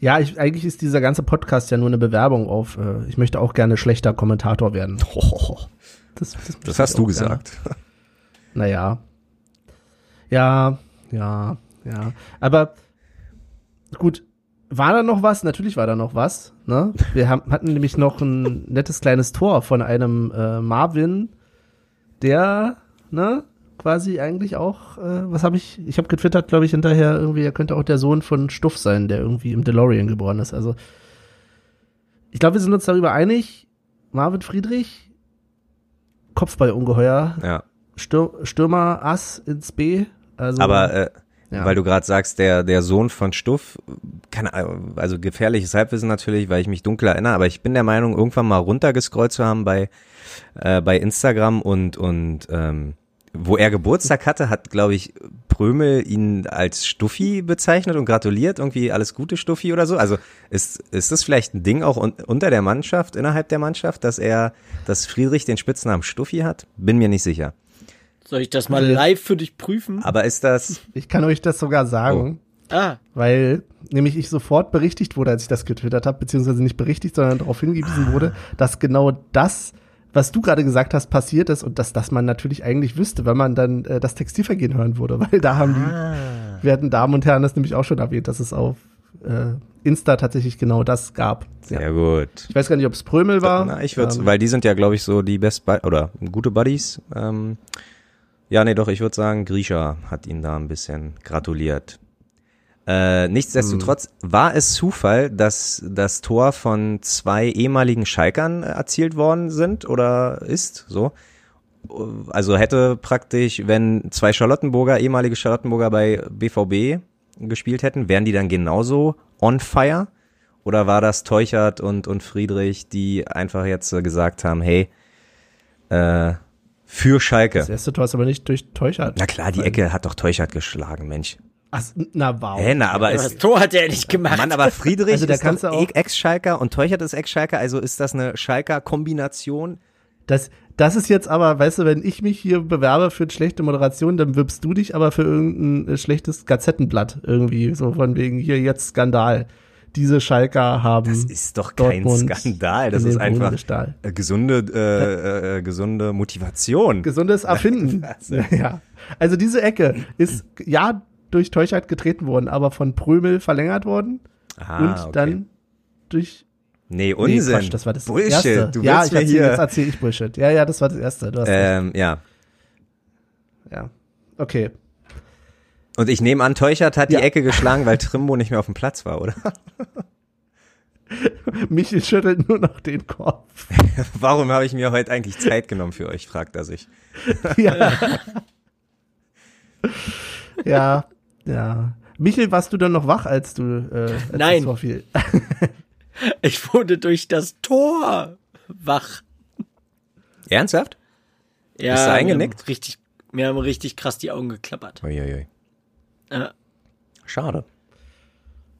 Ja, ich, eigentlich ist dieser ganze Podcast ja nur eine Bewerbung auf, äh, ich möchte auch gerne schlechter Kommentator werden. Das, das, Das ich hast du auch gerne. gesagt. Naja. Ja, ja, ja. Aber gut, war da noch was? Natürlich war da noch was. Ne? Wir haben, hatten nämlich noch ein nettes kleines Tor von einem äh, Marvin, der, ne, quasi eigentlich auch, äh, was habe ich, ich habe getwittert, glaube ich, hinterher irgendwie, er könnte auch der Sohn von Stuff sein, der irgendwie im DeLorean geboren ist. Also, ich glaube, wir sind uns darüber einig, Marvin Friedrich, Kopfballungeheuer, Ja. Stür Stürmer Ass ins B. Also, Aber äh, ja. weil du gerade sagst, der der Sohn von Stuff, keine Ahnung, also gefährliches Halbwissen natürlich, weil ich mich dunkel erinnere, aber ich bin der Meinung, irgendwann mal runtergescrollt zu haben bei äh, bei Instagram und und ähm, wo er Geburtstag hatte, hat glaube ich Prömel ihn als Stuffi bezeichnet und gratuliert, irgendwie alles Gute Stuffi oder so. Also ist ist das vielleicht ein Ding auch un unter der Mannschaft, innerhalb der Mannschaft, dass er, dass Friedrich den Spitznamen Stuffi hat? Bin mir nicht sicher. Soll ich das mal live für dich prüfen? Aber ist das ich kann euch das sogar sagen, Ah, weil nämlich ich sofort berichtigt wurde, als ich das getwittert habe, beziehungsweise nicht berichtigt, sondern darauf hingewiesen wurde, dass genau das, was du gerade gesagt hast, passiert ist und dass das man natürlich eigentlich wüsste, wenn man dann äh, das Textilvergehen hören würde, weil da haben die werten Damen und Herren das nämlich auch schon erwähnt, dass es auf äh, Insta tatsächlich genau das gab. sehr Ja. gut? Ich weiß gar nicht, ob es Prömel war. Na, ich würde, Ähm, weil die sind ja, glaube ich, so die Best Bud oder gute Buddies. Ähm, ja, nee, doch, ich würde sagen, Grisha hat ihn da ein bisschen gratuliert. Äh, nichtsdestotrotz war es Zufall, dass das Tor von zwei ehemaligen Schalkern erzielt worden sind oder ist so. Also hätte praktisch, wenn zwei Charlottenburger, ehemalige Charlottenburger bei BVB gespielt hätten, wären die dann genauso on fire? Oder war das Teuchert und, und Friedrich, die einfach jetzt gesagt haben, hey, äh, Für Das Schalke. erste Tor ist aber nicht durch Teuchert. Na klar, die Ecke hat doch Teuchert geschlagen, Mensch. Ach, na wow. Hä, na, aber das Tor hat er nicht gemacht. Mann, aber Friedrich Also da ist auch- Ex-Schalker und Teuchert ist Ex-Schalker, also ist das eine Schalker-Kombination? Das, das ist jetzt aber, weißt du, wenn ich mich hier bewerbe für eine schlechte Moderation, dann wirbst du dich aber für irgendein schlechtes Gazettenblatt irgendwie, so von wegen hier jetzt Skandal. Diese Schalker haben Das ist doch kein Dortmund Skandal, das ist einfach äh, gesunde, äh, äh, gesunde Motivation. gesundes Erfinden. ja. Also diese Ecke ist ja durch Teuchheit getreten worden, aber von Prömel verlängert worden Ah, und okay. dann durch Nee, Nee, Unsinn. Quatsch, das war das Bullshit. erste. Du ja, ich mir erzähl, jetzt hier. erzähle ich Bullshit. Ja, ja, das war das erste. Du hast recht. Ähm, ja. Ja. Okay. Und ich nehme an, Teuchert hat Ja. die Ecke geschlagen, weil Trimbo nicht mehr auf dem Platz war, oder? Michel schüttelt nur noch den Kopf. Warum habe ich mir heute eigentlich Zeit genommen für euch, fragt er sich. ja. ja, ja. Michel, warst du dann noch wach, als du äh, als Nein. es vorfiel? Ich wurde durch das Tor wach. Ernsthaft? Ja, Bist du mir eingenickt? haben Richtig, mir haben richtig krass die Augen geklappert. Uiuiui. Ja, Schade.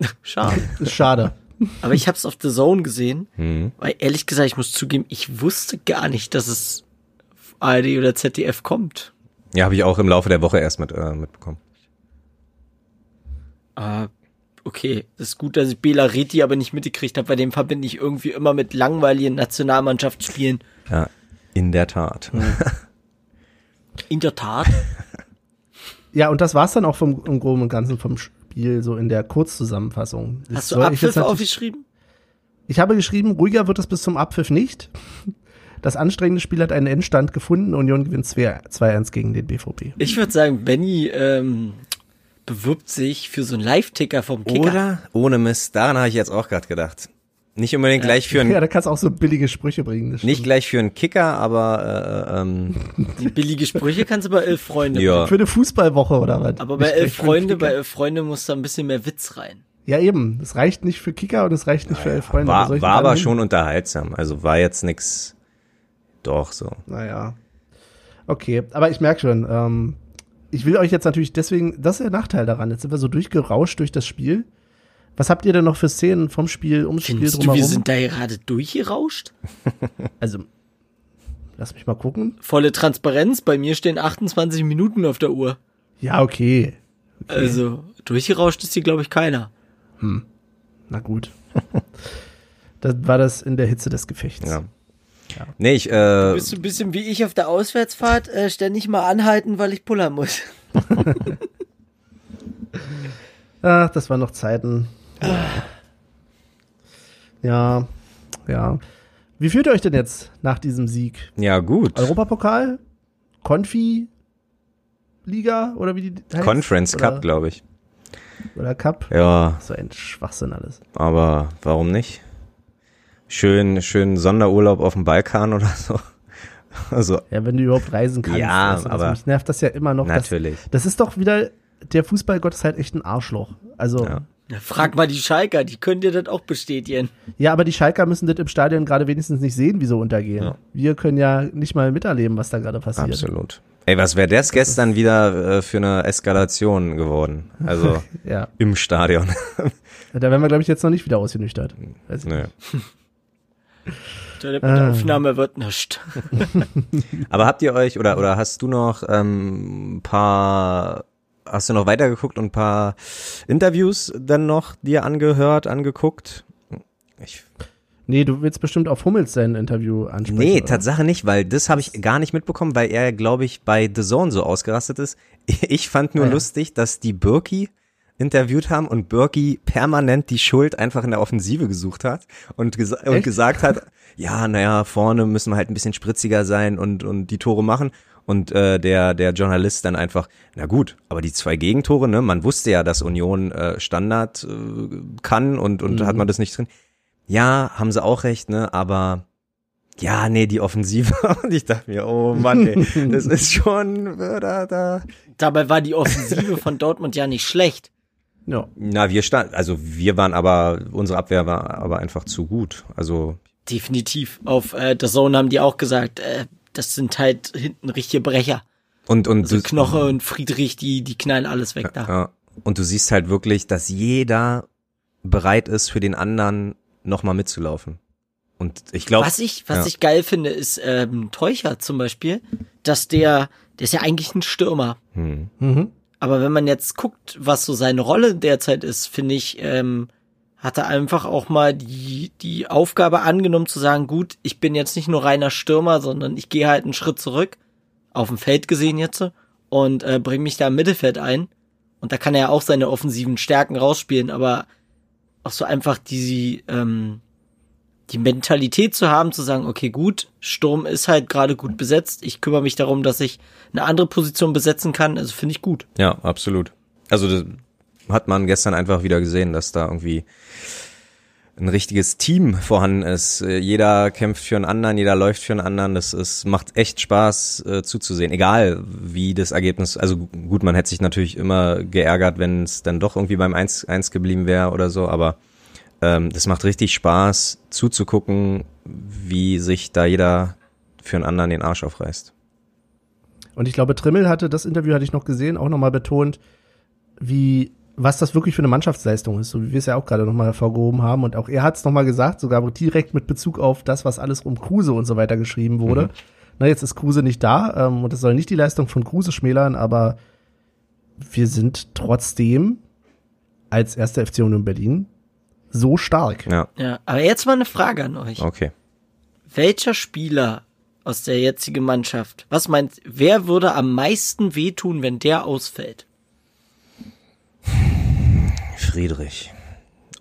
schade. Ist schade. Aber ich hab's auf The Zone gesehen, Hm. weil ehrlich gesagt, ich muss zugeben, ich wusste gar nicht, dass es ARD oder ZDF kommt. Ja, habe ich auch im Laufe der Woche erst mit, äh, mitbekommen. Ah, okay. Das ist gut, dass ich Bela Reti aber nicht mitgekriegt habe, weil den verbinde ich irgendwie immer mit langweiligen Nationalmannschaftsspielen. Ja, in der Tat. In der Tat. Ja, und das war's dann auch vom im Groben und Ganzen vom Spiel, so in der Kurzzusammenfassung. Das Hast du Abpfiff aufgeschrieben? Ich habe geschrieben, ruhiger wird es bis zum Abpfiff nicht. Das anstrengende Spiel hat einen Endstand gefunden. Union gewinnt 2 2-1 gegen den BVB. Ich würde sagen, Benny ähm, bewirbt sich für so einen Live-Ticker vom Kicker. Oder? Ohne Mist. Daran habe ich jetzt auch gerade gedacht. Nicht unbedingt gleich für Ja, einen, da kannst du auch so billige Sprüche bringen. das nicht gleich für einen Kicker, aber äh, ähm, Die billige Sprüche kannst du bei elf Freunde. ja. Für eine Fußballwoche oder was? Aber bei Nicht elf Freunde, bei elf Freunde muss da ein bisschen mehr Witz rein. Ja, eben. Es reicht nicht für Kicker und es reicht nicht für elf Freunde. War, war aber hin? schon unterhaltsam. Also war jetzt nix. Doch, so. Naja. Okay, aber ich merke schon, ähm, ich will euch jetzt natürlich deswegen, das ist der Nachteil daran. Jetzt sind wir so durchgerauscht durch das Spiel. Was habt ihr denn noch für Szenen vom Spiel, ums Findest Spiel du, drumherum? wir sind da gerade durchgerauscht? also, lass mich mal gucken. Volle Transparenz, bei mir stehen 28 Minuten auf der Uhr. Ja, okay. Also, durchgerauscht ist hier, glaube ich, keiner. Na gut. das war das in der Hitze des Gefechts. Ja. Nee, ich, äh, Bist du ein bisschen wie ich auf der Auswärtsfahrt, äh, ständig mal anhalten, weil ich pullern muss. Ach, das waren noch Zeiten. Ja, ja. Wie fühlt ihr euch denn jetzt nach diesem Sieg? ja gut. Europapokal? Konfi? Liga? Oder wie die heißt? Conference oder, Cup, glaube ich. Oder Cup? Ja, So ein Schwachsinn alles. aber warum nicht? Schön, schön Sonderurlaub auf dem Balkan oder so. Also, Ja, wenn du überhaupt reisen kannst. Ja, du, aber- mich nervt das ja immer noch. natürlich. Das, das ist doch wieder, der Fußballgott ist halt echt ein Arschloch. Also, Ja. Ja. Ja, frag mal die Schalker, die können dir das auch bestätigen. aber die Schalker müssen das im Stadion gerade wenigstens nicht sehen, wie so untergehen. Ja. Wir können ja nicht mal miterleben, was da gerade passiert. Absolut. Ey, was wäre das gestern wieder äh, für eine Eskalation geworden? Also Ja. im Stadion. Da werden wir, glaube ich, jetzt noch nicht wieder ausgenüchtert. Weiß ich Nö. nicht. Der mit Ah. der Aufnahme wird nicht. Aber habt ihr euch oder oder hast du noch ähm, ein paar hast du noch weitergeguckt und ein paar Interviews dann noch dir angehört, angeguckt? Ich, Nee, du willst bestimmt auf Hummels sein Interview ansprechen. nee, oder? Tatsache nicht, weil das habe ich gar nicht mitbekommen, weil er, glaube ich, bei The Zone so ausgerastet ist. Ich fand nur Ah, ja. lustig, dass die Birki interviewt haben und Birki permanent die Schuld einfach in der Offensive gesucht hat und, gesa und Echt? gesagt hat, ja, naja, vorne müssen wir halt ein bisschen spritziger sein und, und die Tore machen. Und äh, der, der Journalist dann einfach, na gut, aber die zwei Gegentore, ne, man wusste ja, dass Union äh, Standard äh, kann und, und Mhm. hat man das nicht drin. Ja, haben sie auch recht, ne, aber ja, nee, die Offensive. Und ich dachte mir, oh Mann, ey, das ist schon, äh, da, da. Dabei war die Offensive von Dortmund ja nicht schlecht. Ja. Na, wir stand, also wir waren aber, unsere Abwehr war aber einfach zu gut. Also, Definitiv. Auf äh, der Zone haben die auch gesagt, äh, das sind halt hinten richtige Brecher. Und, und Also du, Knoche und Friedrich, die, die knallen alles weg da. ja, und du siehst halt wirklich, dass jeder bereit ist, für den anderen nochmal mitzulaufen. Und ich glaube, Was ich, was ja. ich geil finde, ist ähm, Teucher zum Beispiel, dass der, der ist ja eigentlich ein Stürmer. hm, Mhm. Aber wenn man jetzt guckt, was so seine Rolle derzeit ist, finde ich, ähm, hat er einfach auch mal die, die Aufgabe angenommen zu sagen, gut, ich bin jetzt nicht nur reiner Stürmer, sondern ich gehe halt einen Schritt zurück, auf dem Feld gesehen jetzt, und äh, bringe mich da im Mittelfeld ein. Und da kann er ja auch seine offensiven Stärken rausspielen, aber auch so einfach die, ähm, die Mentalität zu haben, zu sagen, okay, gut, Sturm ist halt gerade gut besetzt, ich kümmere mich darum, dass ich eine andere Position besetzen kann, also finde ich gut. ja, absolut. Also hat man gestern einfach wieder gesehen, dass da irgendwie ein richtiges Team vorhanden ist. Äh, Jeder kämpft für einen anderen, jeder läuft für einen anderen. Das ist, macht echt Spaß äh, zuzusehen. Egal wie das Ergebnis, also gut, man hätte sich natürlich immer geärgert, wenn es dann doch irgendwie beim 1-1 geblieben wäre oder so, aber ähm, das macht richtig Spaß zuzugucken, wie sich da jeder für einen anderen den Arsch aufreißt. Und ich glaube, Trimmel hatte, das Interview hatte ich noch gesehen, auch nochmal betont, wie, was das wirklich für eine Mannschaftsleistung ist, so wie wir es ja auch gerade nochmal hervorgehoben haben. Und auch er hat es nochmal gesagt, sogar direkt mit Bezug auf das, was alles um Kruse und so weiter geschrieben wurde. Mhm. Na, jetzt ist Kruse nicht da ähm, und das soll nicht die Leistung von Kruse schmälern, aber wir sind trotzdem als erster FC Union Berlin so stark. Ja, Ja, aber jetzt mal eine Frage an euch. okay. Welcher Spieler aus der jetzigen Mannschaft, was meint, wer würde am meisten wehtun, wenn der ausfällt? Friedrich.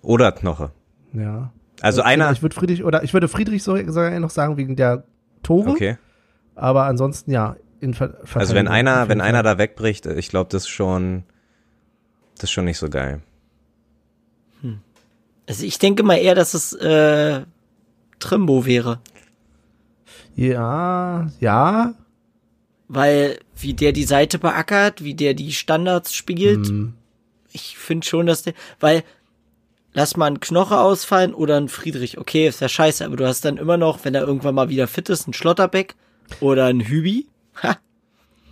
Oder Knoche. Ja. Also einer. Ich würde Friedrich oder ich würde Friedrich so- sogar noch sagen wegen der Tore, Okay. aber ansonsten ja. In Ver Also wenn einer, wenn einer da wegbricht, ich glaube, das ist schon, das ist schon nicht so geil. Also ich denke mal eher, dass es äh, Trimbo wäre. Ja, ja. Weil wie der die Seite beackert, wie der die Standards spielt, Hm. Ich finde schon, dass der, weil lass mal einen Knoche ausfallen oder einen Friedrich, okay, ist ja scheiße, aber du hast dann immer noch, wenn er irgendwann mal wieder fit ist, einen Schlotterbeck oder einen Hübi. Ha,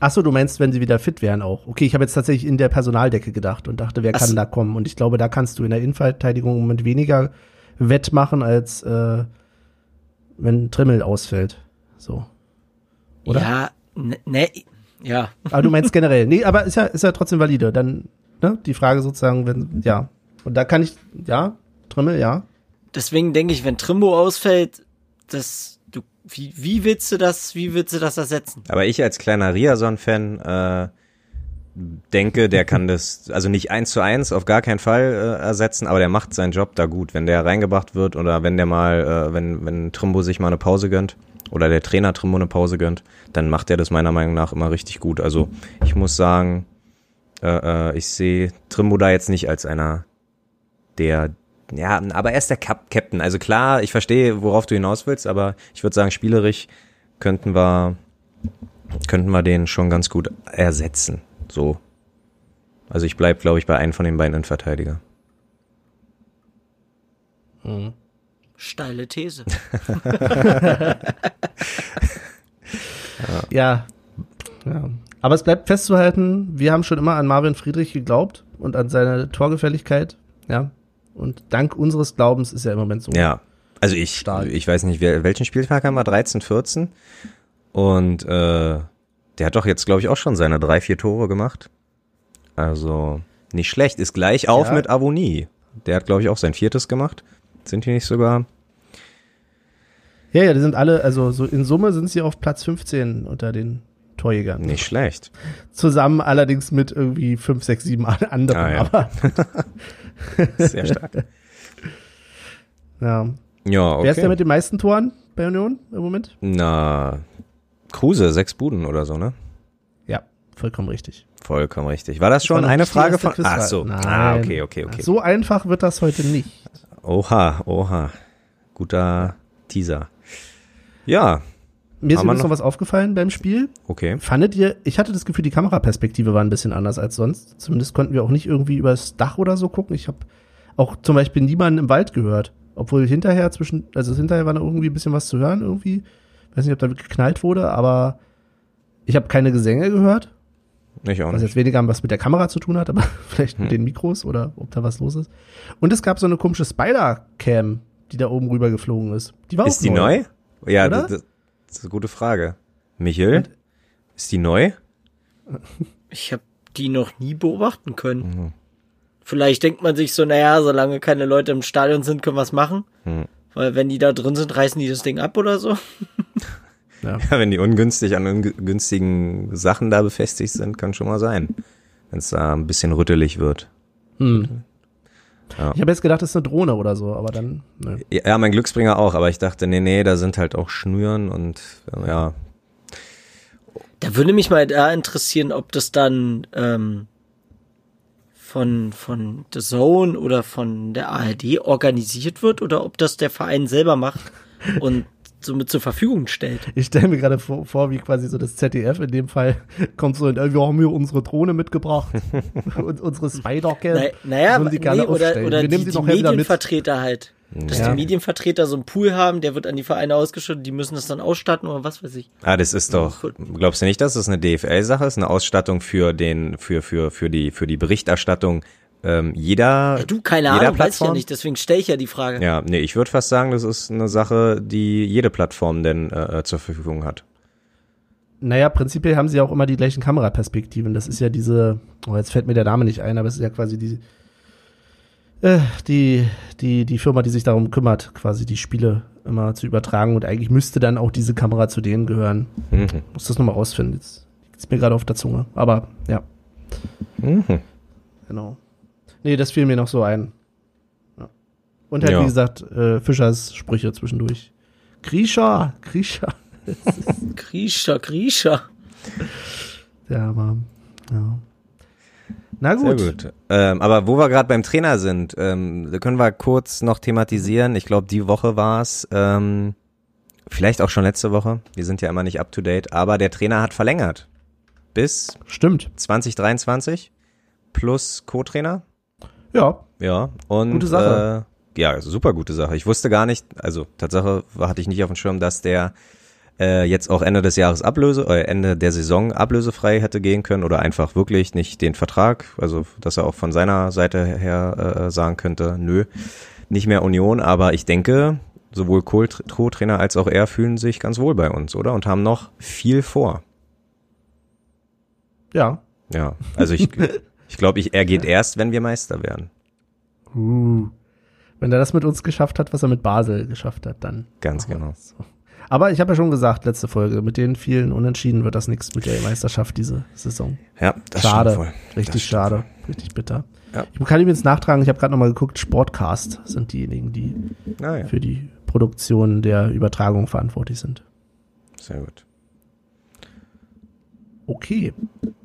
Ach so, du meinst, wenn sie wieder fit wären auch. Okay, ich habe jetzt tatsächlich in der Personaldecke gedacht und dachte, wer Ach kann so. da kommen? Und ich glaube, da kannst du in der Innenverteidigung im Moment weniger wettmachen, als äh, wenn Trimmel ausfällt. So. Oder? Ja, ne, ne, ja. Aber du meinst generell. Nee, aber ist ja, ist ja trotzdem valide. Dann, ne, die Frage sozusagen, wenn, ja. Und da kann ich, ja, Trimmel, ja. Deswegen denke ich, wenn Trimbo ausfällt, das, du, wie, wie willst du das, wie willst du das ersetzen? Aber ich als kleiner Riason-Fan äh, denke, der kann das, also nicht eins zu eins auf gar keinen Fall äh, ersetzen, aber der macht seinen Job da gut. Wenn der reingebracht wird oder wenn der mal, äh, wenn, wenn Trimbo sich mal eine Pause gönnt oder der Trainer Trimbo eine Pause gönnt, dann macht er das meiner Meinung nach immer richtig gut. Also ich muss sagen, äh, äh, ich sehe Trimbo da jetzt nicht als einer der ja, aber er ist der Cap Captain. Also klar, ich verstehe, worauf du hinaus willst, aber ich würde sagen, spielerisch könnten wir könnten wir den schon ganz gut ersetzen. So. Also ich bleib, glaube ich, bei einem von den beiden Innenverteidiger. Steile These. Ja. ja. Aber es bleibt festzuhalten, wir haben schon immer an Marvin Friedrich geglaubt und an seine Torgefälligkeit. Ja. Und dank unseres Glaubens ist er im Moment so. Ja. Also ich, Stark. ich weiß nicht, welchen Spieltag haben wir? 13, 14? Und äh, der hat doch jetzt, glaube ich, auch schon seine drei, vier Tore gemacht. Also nicht schlecht. Ist gleich auf Ja. mit Avonie. Der hat, glaube ich, auch sein viertes gemacht. Sind die nicht sogar? Ja, ja, die sind alle, also so in Summe sind sie auf Platz 15 unter den Torjägern. Nicht schlecht. Zusammen allerdings mit irgendwie 5, 6, 7 anderen. Ah, ja. Aber Sehr stark. ja. Ja, okay. Wer ist der mit den meisten Toren bei Union im Moment? Na, Kruse, sechs Buden oder so, ne? Ja, vollkommen richtig. Vollkommen richtig. War das schon noch eine Frage von? Ach so. Nein. Ah, okay, okay, okay. So einfach wird das heute nicht. Oha, oha. Guter Teaser. Ja, Mir ist übrigens noch was aufgefallen beim Spiel. okay. Fandet ihr, ich hatte das Gefühl, die Kameraperspektive war ein bisschen anders als sonst. Zumindest konnten wir auch nicht irgendwie übers Dach oder so gucken. Ich habe auch zum Beispiel niemanden im Wald gehört. Obwohl hinterher zwischen, also hinterher war noch irgendwie ein bisschen was zu hören irgendwie. Weiß nicht, ob da geknallt wurde, aber ich habe keine Gesänge gehört. Ich auch Was nicht. jetzt weniger was mit der Kamera zu tun hat, aber vielleicht mit Hm. den Mikros oder ob da was los ist. Und es gab so eine komische Spider-Cam, die da oben rüber geflogen ist. Die war Ist auch die neu? Ja, Oder? das, das ist eine gute Frage. Michel, ist die neu? Ich habe die noch nie beobachten können. Mhm. Vielleicht denkt man sich so, naja, solange keine Leute im Stadion sind, können wir es machen. Mhm. Weil wenn die da drin sind, reißen die das Ding ab oder so. Ja. Ja, wenn die ungünstig an ungünstigen Sachen da befestigt sind, kann schon mal sein. Wenn es da ein bisschen rüttelig wird. Hm. Ja. Ich habe jetzt gedacht, das ist eine Drohne oder so, aber dann, ne. Ja, mein Glücksbringer auch, aber ich dachte, nee, nee, da sind halt auch Schnüren und ja, Da würde mich mal da interessieren, ob das dann ähm, von, von The Zone oder von der ARD organisiert wird oder ob das der Verein selber macht und somit zur Verfügung stellt. Ich stelle mir gerade vor, vor, wie quasi so das ZDF in dem Fall kommt so, in, wir haben hier unsere Drohne mitgebracht und unsere Spider-Cam. Na, naja, nee, oder, aufstellen. oder wir nehmen die, die mit. Medienvertreter halt. Dass Ja. die Medienvertreter so einen Pool haben, der wird an die Vereine ausgeschüttet, die müssen das dann ausstatten oder was weiß ich. Ah, das ist doch. Glaubst du nicht, dass das eine DFL-Sache ist, eine Ausstattung für den, für für für die für die Berichterstattung ähm, jeder? Ja, du, keine jeder Ahnung, weiß ich ja Plattform? nicht, deswegen stelle ich ja die Frage. Ja, nee, ich würde fast sagen, das ist eine Sache, die jede Plattform denn äh, zur Verfügung hat. Naja, prinzipiell haben sie ja auch immer die gleichen Kameraperspektiven. Das ist ja diese, oh, jetzt fällt mir der Name nicht ein, aber es ist ja quasi die, äh, die, die, die Firma, die sich darum kümmert, quasi die Spiele immer zu übertragen und eigentlich müsste dann auch diese Kamera zu denen gehören. Mhm. Muss das nochmal rausfinden. Jetzt liegt's mir gerade auf der Zunge. Aber ja, Mhm. genau. Nee, das fiel mir noch so ein. Ja. Und halt, Ja. wie gesagt, äh, Fischers Sprüche zwischendurch. Grisha, Grisha. Griecher, Griecher. Ja, aber, ja. Na Sehr gut. gut. Ähm, aber wo wir gerade beim Trainer sind, ähm, können wir kurz noch thematisieren. Ich glaube, die Woche war's. Ähm, vielleicht auch schon letzte Woche. Wir sind ja immer nicht up to date. Aber der Trainer hat verlängert. Bis Stimmt. 2023 plus Co-Trainer. Ja, Ja. Und, Gute Sache. Äh, ja, super gute Sache. Ich wusste gar nicht, also Tatsache hatte ich nicht auf dem Schirm, dass der äh, jetzt auch Ende des Jahres ablöse, äh, Ende der Saison ablösefrei hätte gehen können oder einfach wirklich nicht den Vertrag, also dass er auch von seiner Seite her äh, sagen könnte, nö, nicht mehr Union, aber ich denke, sowohl Co-Trainer als auch er fühlen sich ganz wohl bei uns, oder? Und haben noch viel vor. ja. Ja, also ich, ich glaube, ich, er geht erst, wenn wir Meister werden. Uh. Wenn er das mit uns geschafft hat, was er mit Basel geschafft hat, dann. Ganz genau. So. Aber ich habe ja schon gesagt, letzte Folge, mit den vielen Unentschieden wird das nichts mit der Meisterschaft diese Saison. Ja, das schade. wohl. Richtig Das schade. Richtig bitter. Ja. Ich kann übrigens nachtragen, ich habe gerade nochmal geguckt, Sportcast sind diejenigen, die Ah, ja. für die Produktion der Übertragung verantwortlich sind. Sehr gut. Okay.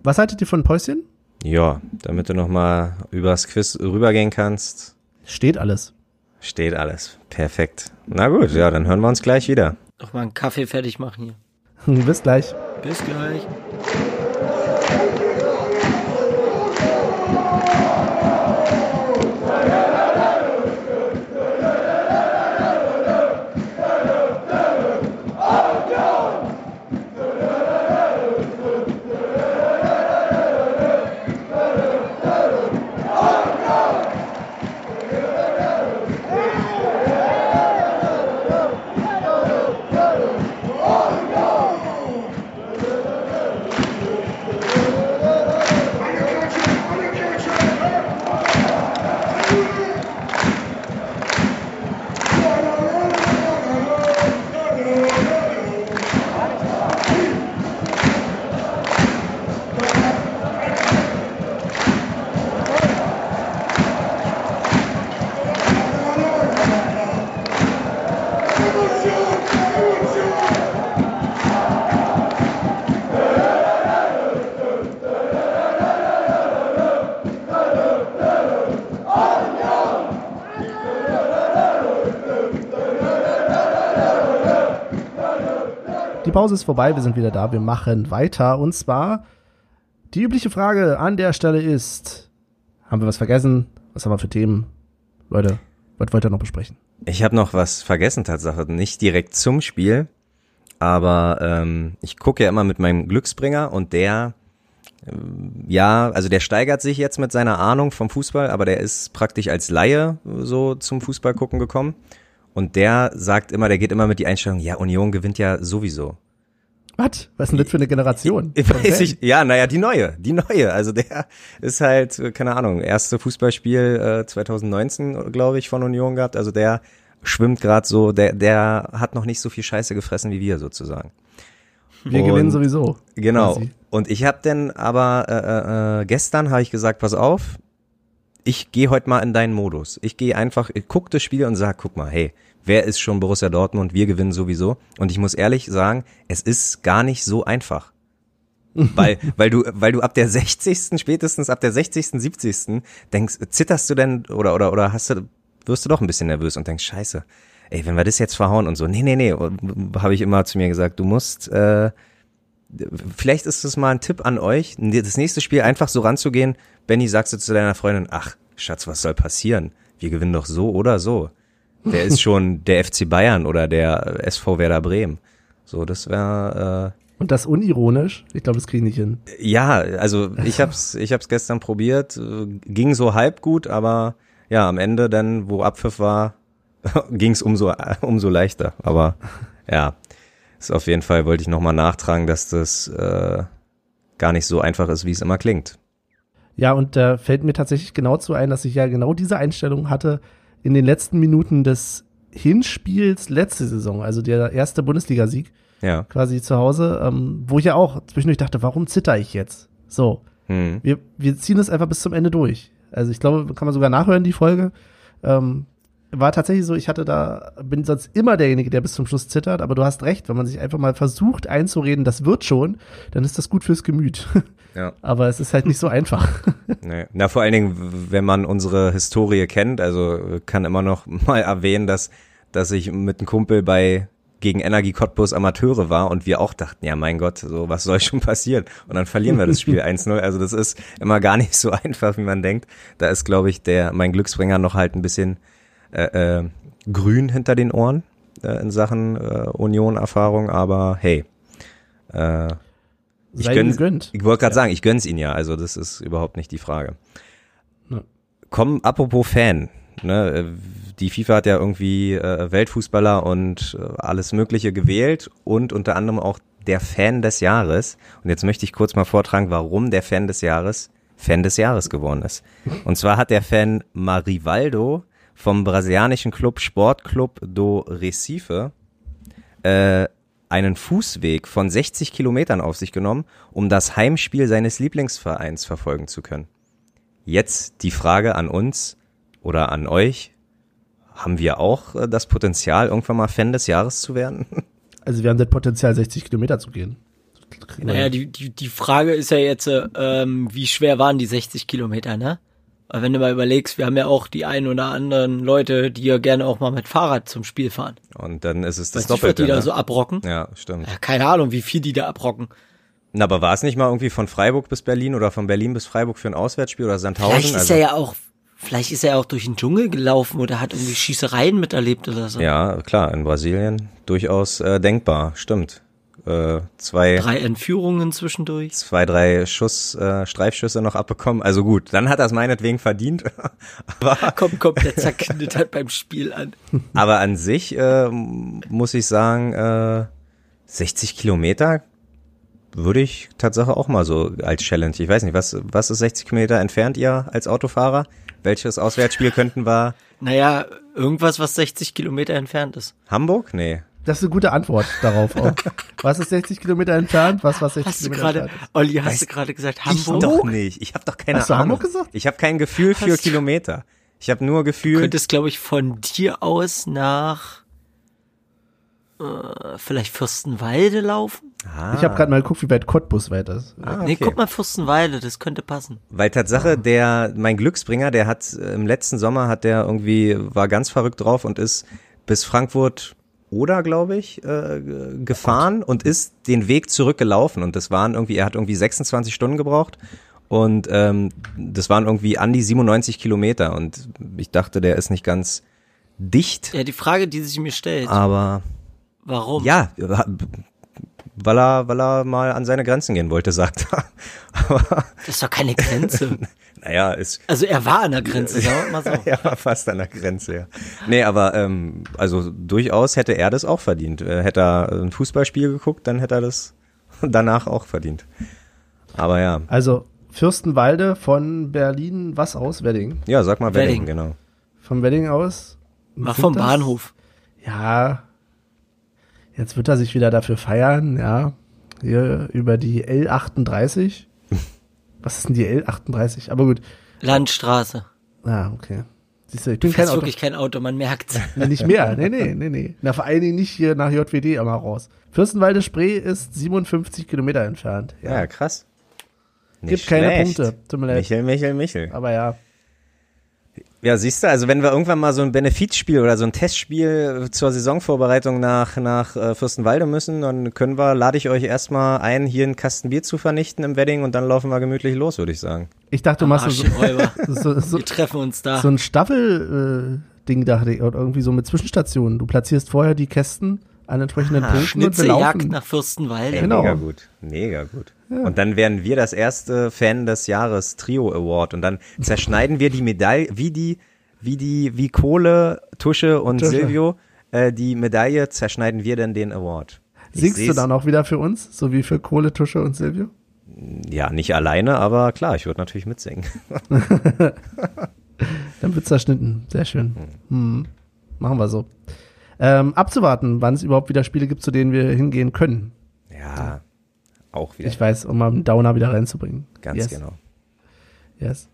Was haltet ihr von Päuschen? Ja, damit du nochmal übers Quiz rübergehen kannst, Steht alles. steht alles. Perfekt. Na gut, ja, dann hören wir uns gleich wieder. Noch mal einen Kaffee fertig machen hier. Bis gleich. Bis gleich. Pause ist vorbei, wir sind wieder da, wir machen weiter. Und zwar, die übliche Frage an der Stelle ist, haben wir was vergessen? Was haben wir für Themen? Leute, was wollt ihr noch besprechen? Ich habe noch was vergessen, Tatsache. Nicht direkt zum Spiel, Aber ähm, ich gucke ja immer mit meinem Glücksbringer und der, äh, ja, also der steigert sich jetzt mit seiner Ahnung vom Fußball, aber der ist praktisch als Laie so zum Fußball gucken gekommen. Und der sagt immer, der geht immer mit die Einstellung, ja, Union gewinnt ja sowieso. Was? Was ist denn das für eine Generation? Ich weiß ich, ja, naja, die neue, die neue. Also der ist halt, äh, keine Ahnung, erste Fußballspiel äh, 2019, glaube ich, von Union gehabt. Also der schwimmt gerade so, der, der hat noch nicht so viel Scheiße gefressen wie wir sozusagen. Wir und, gewinnen sowieso. Genau. Quasi. Und ich habe dann aber äh, äh, gestern habe ich gesagt, pass auf, ich gehe heute mal in deinen Modus. Ich gehe einfach, ich guck das Spiel und sag, guck mal, hey, wer ist schon Borussia Dortmund? Wir gewinnen sowieso. Und ich muss ehrlich sagen, es ist gar nicht so einfach. weil, weil du, weil du ab der 60. spätestens ab der 60. 70. denkst, zitterst du denn oder, oder, oder hast du, wirst du doch ein bisschen nervös und denkst, scheiße, ey, wenn wir das jetzt verhauen und so, nee, nee, nee, habe ich immer zu mir gesagt, du musst, äh, vielleicht ist das mal ein Tipp an euch, das nächste Spiel einfach so ranzugehen, Benny, sagst du zu deiner Freundin, ach, Schatz, was soll passieren? Wir gewinnen doch so oder so. Der ist schon der FC Bayern oder der SV Werder Bremen. So, das wäre äh, und das unironisch? Ich glaube, das kriege ich nicht hin. Ja, also ich hab's, ich hab's gestern probiert, ging so halb gut, aber ja, am Ende dann, wo Abpfiff war, ging's umso umso leichter. Aber ja, ist auf jeden Fall wollte ich nochmal nachtragen, dass das äh, gar nicht so einfach ist, wie es immer klingt. Ja, und da äh, fällt mir tatsächlich genau zu ein, dass ich ja genau diese Einstellung hatte in den letzten Minuten des Hinspiels letzte Saison, also der erste Bundesligasieg, ja. quasi zu Hause, ähm, wo ich ja auch zwischendurch dachte, warum zitter ich jetzt? So, hm. wir, wir ziehen es einfach bis zum Ende durch. Also ich glaube, kann man sogar nachhören, die Folge. Ähm, war tatsächlich so, ich hatte da, bin sonst immer derjenige, der bis zum Schluss zittert, aber du hast recht, wenn man sich einfach mal versucht einzureden, das wird schon, dann ist das gut fürs Gemüt. Ja. Aber es ist halt nicht so einfach. Nee. Na, vor allen Dingen, wenn man unsere Historie kennt, also kann immer noch mal erwähnen, dass, dass ich mit einem Kumpel bei gegen Energie Cottbus Amateure war und wir auch dachten, ja mein Gott, so was soll schon passieren? Und dann verlieren wir das Spiel 1-0. Also das ist immer gar nicht so einfach, wie man denkt. Da ist, glaube ich, der mein Glücksbringer noch halt ein bisschen äh, äh, grün hinter den Ohren äh, in Sachen äh, Union-Erfahrung, aber hey. Äh, ich, gönn, ich wollte gerade ja. sagen, ich gönn's ihn ja, also das ist überhaupt nicht die Frage. Ja. Komm, apropos Fan, ne, äh, die FIFA hat ja irgendwie äh, Weltfußballer und äh, alles Mögliche gewählt und unter anderem auch der Fan des Jahres. Und jetzt möchte ich kurz mal vortragen, warum der Fan des Jahres Fan des Jahres geworden ist. Und zwar hat der Fan Marivaldo vom brasilianischen Club Sportclub do Recife äh, einen Fußweg von 60 Kilometern auf sich genommen, um das Heimspiel seines Lieblingsvereins verfolgen zu können. Jetzt die Frage an uns oder an euch. Haben wir auch äh, das Potenzial, irgendwann mal Fan des Jahres zu werden? Also wir haben das Potenzial, 60 Kilometer zu gehen. Naja, die, die, die Frage ist ja jetzt, äh, ähm, wie schwer waren die 60 Kilometer, ne? Aber wenn du mal überlegst, wir haben ja auch die ein oder anderen Leute, die ja gerne auch mal mit Fahrrad zum Spiel fahren. Und dann ist es das weißt Doppelte. Die ne? da so abrocken. Ja, stimmt. Ja, keine Ahnung, wie viel die da abrocken. Na, aber war es nicht mal irgendwie von Freiburg bis Berlin oder von Berlin bis Freiburg für ein Auswärtsspiel oder Sandhausen? Vielleicht ist also, er ja auch, vielleicht ist er auch durch den Dschungel gelaufen oder hat irgendwie Schießereien miterlebt oder so. Ja, klar, in Brasilien durchaus äh, denkbar, stimmt äh, zwei drei Entführungen zwischendurch, zwei drei Schuss äh, Streifschüsse noch abbekommen. Also gut, dann hat er es meinetwegen verdient. aber komm, kommt der zerknittert beim Spiel an. aber an sich äh, muss ich sagen, äh, 60 Kilometer würde ich tatsächlich auch mal so als Challenge. Ich weiß nicht, was was ist 60 Kilometer entfernt ihr als Autofahrer? Welches Auswärtsspiel könnten wir? Naja, irgendwas, was 60 Kilometer entfernt ist. Hamburg? Nee. Das ist eine gute Antwort darauf auch. Was ist 60 Kilometer entfernt? Was war 60 hast Kilometer grade, entfernt? Olli, hast weißt, du gerade gesagt Hamburg? Ich doch nicht. Ich habe doch keine hast Ahnung. Hamburg gesagt? Ich habe kein Gefühl hast für Kilometer. Ich habe nur Gefühl. Du könntest, glaube ich, von dir aus nach äh, vielleicht Fürstenwalde laufen? Ah. Ich habe gerade mal geguckt, wie weit Cottbus weit ist. Ah, okay. Nee, guck mal Fürstenwalde, das könnte passen. Weil Tatsache, ah. der, mein Glücksbringer, der hat im letzten Sommer hat der irgendwie, war ganz verrückt drauf und ist bis Frankfurt oder, glaube ich, äh, gefahren und ist den Weg zurückgelaufen. Und das waren irgendwie, er hat irgendwie 26 Stunden gebraucht. Und ähm, das waren irgendwie an die 97 Kilometer. Und ich dachte, der ist nicht ganz dicht. Ja, die Frage, die sich mir stellt. Aber. Warum? Ja, weil er, weil er mal an seine Grenzen gehen wollte, sagt er. Aber, Das ist doch keine Grenze. naja, ist, Also er war an der Grenze, sagen wir mal so. ja, war fast an der Grenze, ja. Nee, aber ähm, also durchaus hätte er das auch verdient. Äh, Hätte er ein Fußballspiel geguckt, dann hätte er das danach auch verdient. Aber ja, Also Fürstenwalde von Berlin, was aus? Wedding. ja, sag mal Wedding, Wedding. genau. Von Wedding aus. War vom das- Bahnhof. Ja. Jetzt wird er sich wieder dafür feiern, ja. Hier über die L38. Was ist denn die L38? Aber gut. Landstraße. Ah, okay. Siehst du, ich bin Du kein fährst Auto. wirklich kein Auto, man merkt. Nee, nicht mehr. Nee, nee, nee, nee. Na, vor allen Dingen nicht hier nach JWD immer raus. Fürstenwalde Spree ist 57 Kilometer entfernt. Ja, Ja. krass. Gibt Nicht keine schlecht. Punkte. Tut mir leid. Michel, Michel, Michel. Aber ja. Ja, siehst du, also wenn wir irgendwann mal so ein Benefizspiel oder so ein Testspiel zur Saisonvorbereitung nach, nach äh, Fürstenwalde müssen, dann können wir, lade ich euch erstmal ein, hier einen Kasten Bier zu vernichten im Wedding und dann laufen wir gemütlich los, würde ich sagen. Ich dachte, du machst so, so, so, Wir treffen uns da. so ein Staffel-Ding, dachte ich. Oder irgendwie so mit Zwischenstationen. Du platzierst vorher die Kästen an entsprechenden Ah, Punkten wir Schnitzeljagd nach Fürstenwalde. Ey, Genau. Mega gut, mega gut. Und dann werden wir das erste Fan des Jahres Trio Award und dann zerschneiden wir die Medaille, wie die, wie die, wie Kohle, Tusche und Tusche. Silvio, äh, die Medaille zerschneiden wir dann den Award. Ich Singst du dann auch wieder für uns? So wie für Kohle, Tusche und Silvio? Ja, nicht alleine, aber klar, ich würde natürlich mitsingen. Dann wird's zerschnitten. Sehr schön. Hm. Machen wir so. Ähm, abzuwarten, wann es überhaupt wieder Spiele gibt, zu denen wir hingehen können. Ja, auch wieder. Ich weiß, um mal einen Downer wieder reinzubringen. Ganz yes. genau. Yes.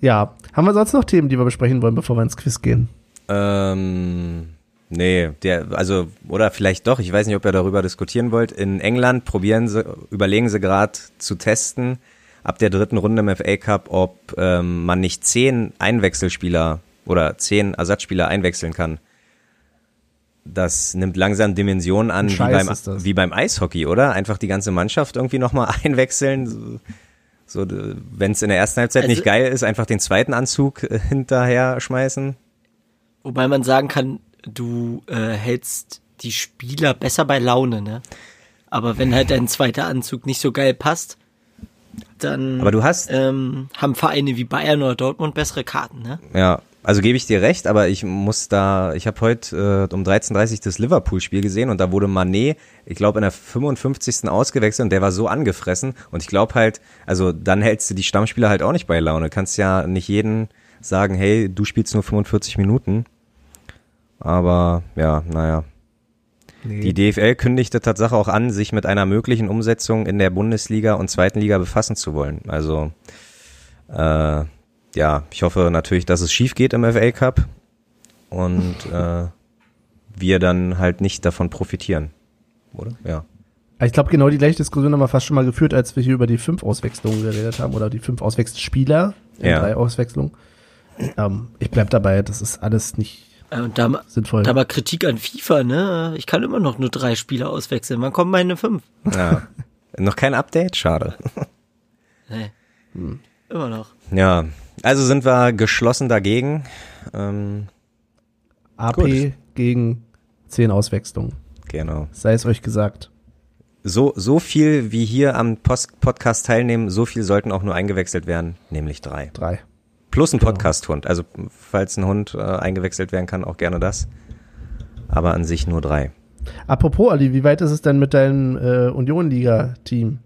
Ja. Haben wir sonst noch Themen, die wir besprechen wollen, bevor wir ins Quiz gehen? Ähm, nee, der, also, oder vielleicht doch, ich weiß nicht, ob ihr darüber diskutieren wollt. In England probieren sie, überlegen sie gerade zu testen, ab der dritten Runde im FA Cup, ob ähm, man nicht zehn Einwechselspieler oder zehn Ersatzspieler einwechseln kann. Das nimmt langsam Dimensionen an, wie beim, wie beim Eishockey, oder? Einfach die ganze Mannschaft irgendwie nochmal einwechseln. So, so wenn es in der ersten Halbzeit Also- nicht geil ist, einfach den zweiten Anzug äh, hinterher schmeißen. Wobei man sagen kann, du äh, hältst die Spieler besser bei Laune, ne? Aber wenn halt dein zweiter Anzug nicht so geil passt, dann Aber du hast, ähm, haben Vereine wie Bayern oder Dortmund bessere Karten, ne? Ja, also gebe ich dir recht, aber ich muss da, ich habe heute äh, um 13.30 Uhr das Liverpool-Spiel gesehen und da wurde Manet, ich glaube in der 55. ausgewechselt und der war so angefressen und ich glaube halt, also dann hältst du die Stammspieler halt auch nicht bei Laune. Kannst ja nicht jeden sagen, hey, du spielst nur 45 Minuten. Aber ja, naja. Nee. Die DFL kündigte Tatsache auch an, sich mit einer möglichen Umsetzung in der Bundesliga und zweiten Liga befassen zu wollen. Also äh, ja, ich hoffe natürlich, dass es schief geht im FA Cup und äh, wir dann halt nicht davon profitieren. Oder? Ja. Ich glaube, genau die gleiche Diskussion haben wir fast schon mal geführt, als wir hier über die fünf Auswechslungen geredet haben oder die fünf Auswechselspieler in Ja. drei Auswechslungen. Ähm, ich bleib dabei, das ist alles nicht Und da, sinnvoll. da mal Kritik an FIFA, ne? Ich kann immer noch nur drei Spieler auswechseln. Wann kommen meine fünf? ja. Noch kein Update? Schade. Nee. Immer noch. Ja, also sind wir geschlossen dagegen. Ähm, AP Gut. gegen zehn Auswechslungen. genau. Sei es euch gesagt. So, so viel wie hier am Post Podcast teilnehmen, so viel sollten auch nur eingewechselt werden, nämlich drei. Drei. Plus ein Podcast-Hund. Also falls ein Hund äh, eingewechselt werden kann, auch gerne das. Aber an sich nur drei. Apropos, Ali, wie weit ist es denn mit deinem äh, Union-Liga-Team?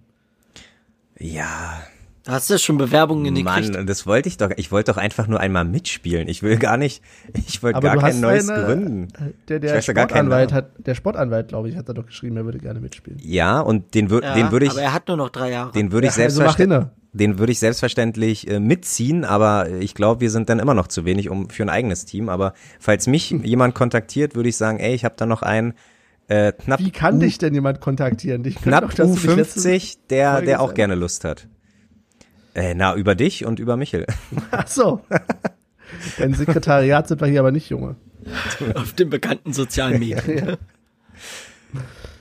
Ja, Hast du schon Bewerbungen gekriegt? Mann, das wollte ich doch. Ich wollte doch einfach nur einmal mitspielen. Ich will gar nicht, ich wollte gar kein neues eine- gründen. Der, Ich der weiß ja gar keinen Sportanwalt hat, der Sportanwalt, glaube ich, hat er doch geschrieben, er würde gerne mitspielen. Ja, und den, wür Ja, den würde ich, aber er hat nur noch drei Jahre. den würde ich Ja, also mach selbstverständlich, hinne. den würde ich selbstverständlich äh, mitziehen, aber ich glaube, wir sind dann immer noch zu wenig um für ein eigenes Team. Aber falls mich jemand kontaktiert, würde ich sagen, ey, ich habe da noch einen äh, knapp Wie kann U- dich denn jemand kontaktieren? Dich könnte knapp doch, dass du dich letzte- U50, der, der auch gerne Lust hat. Äh, na, über dich und über Michel. Ach so. Dein Sekretariat sind wir hier aber nicht, Junge. auf den bekannten sozialen Medien.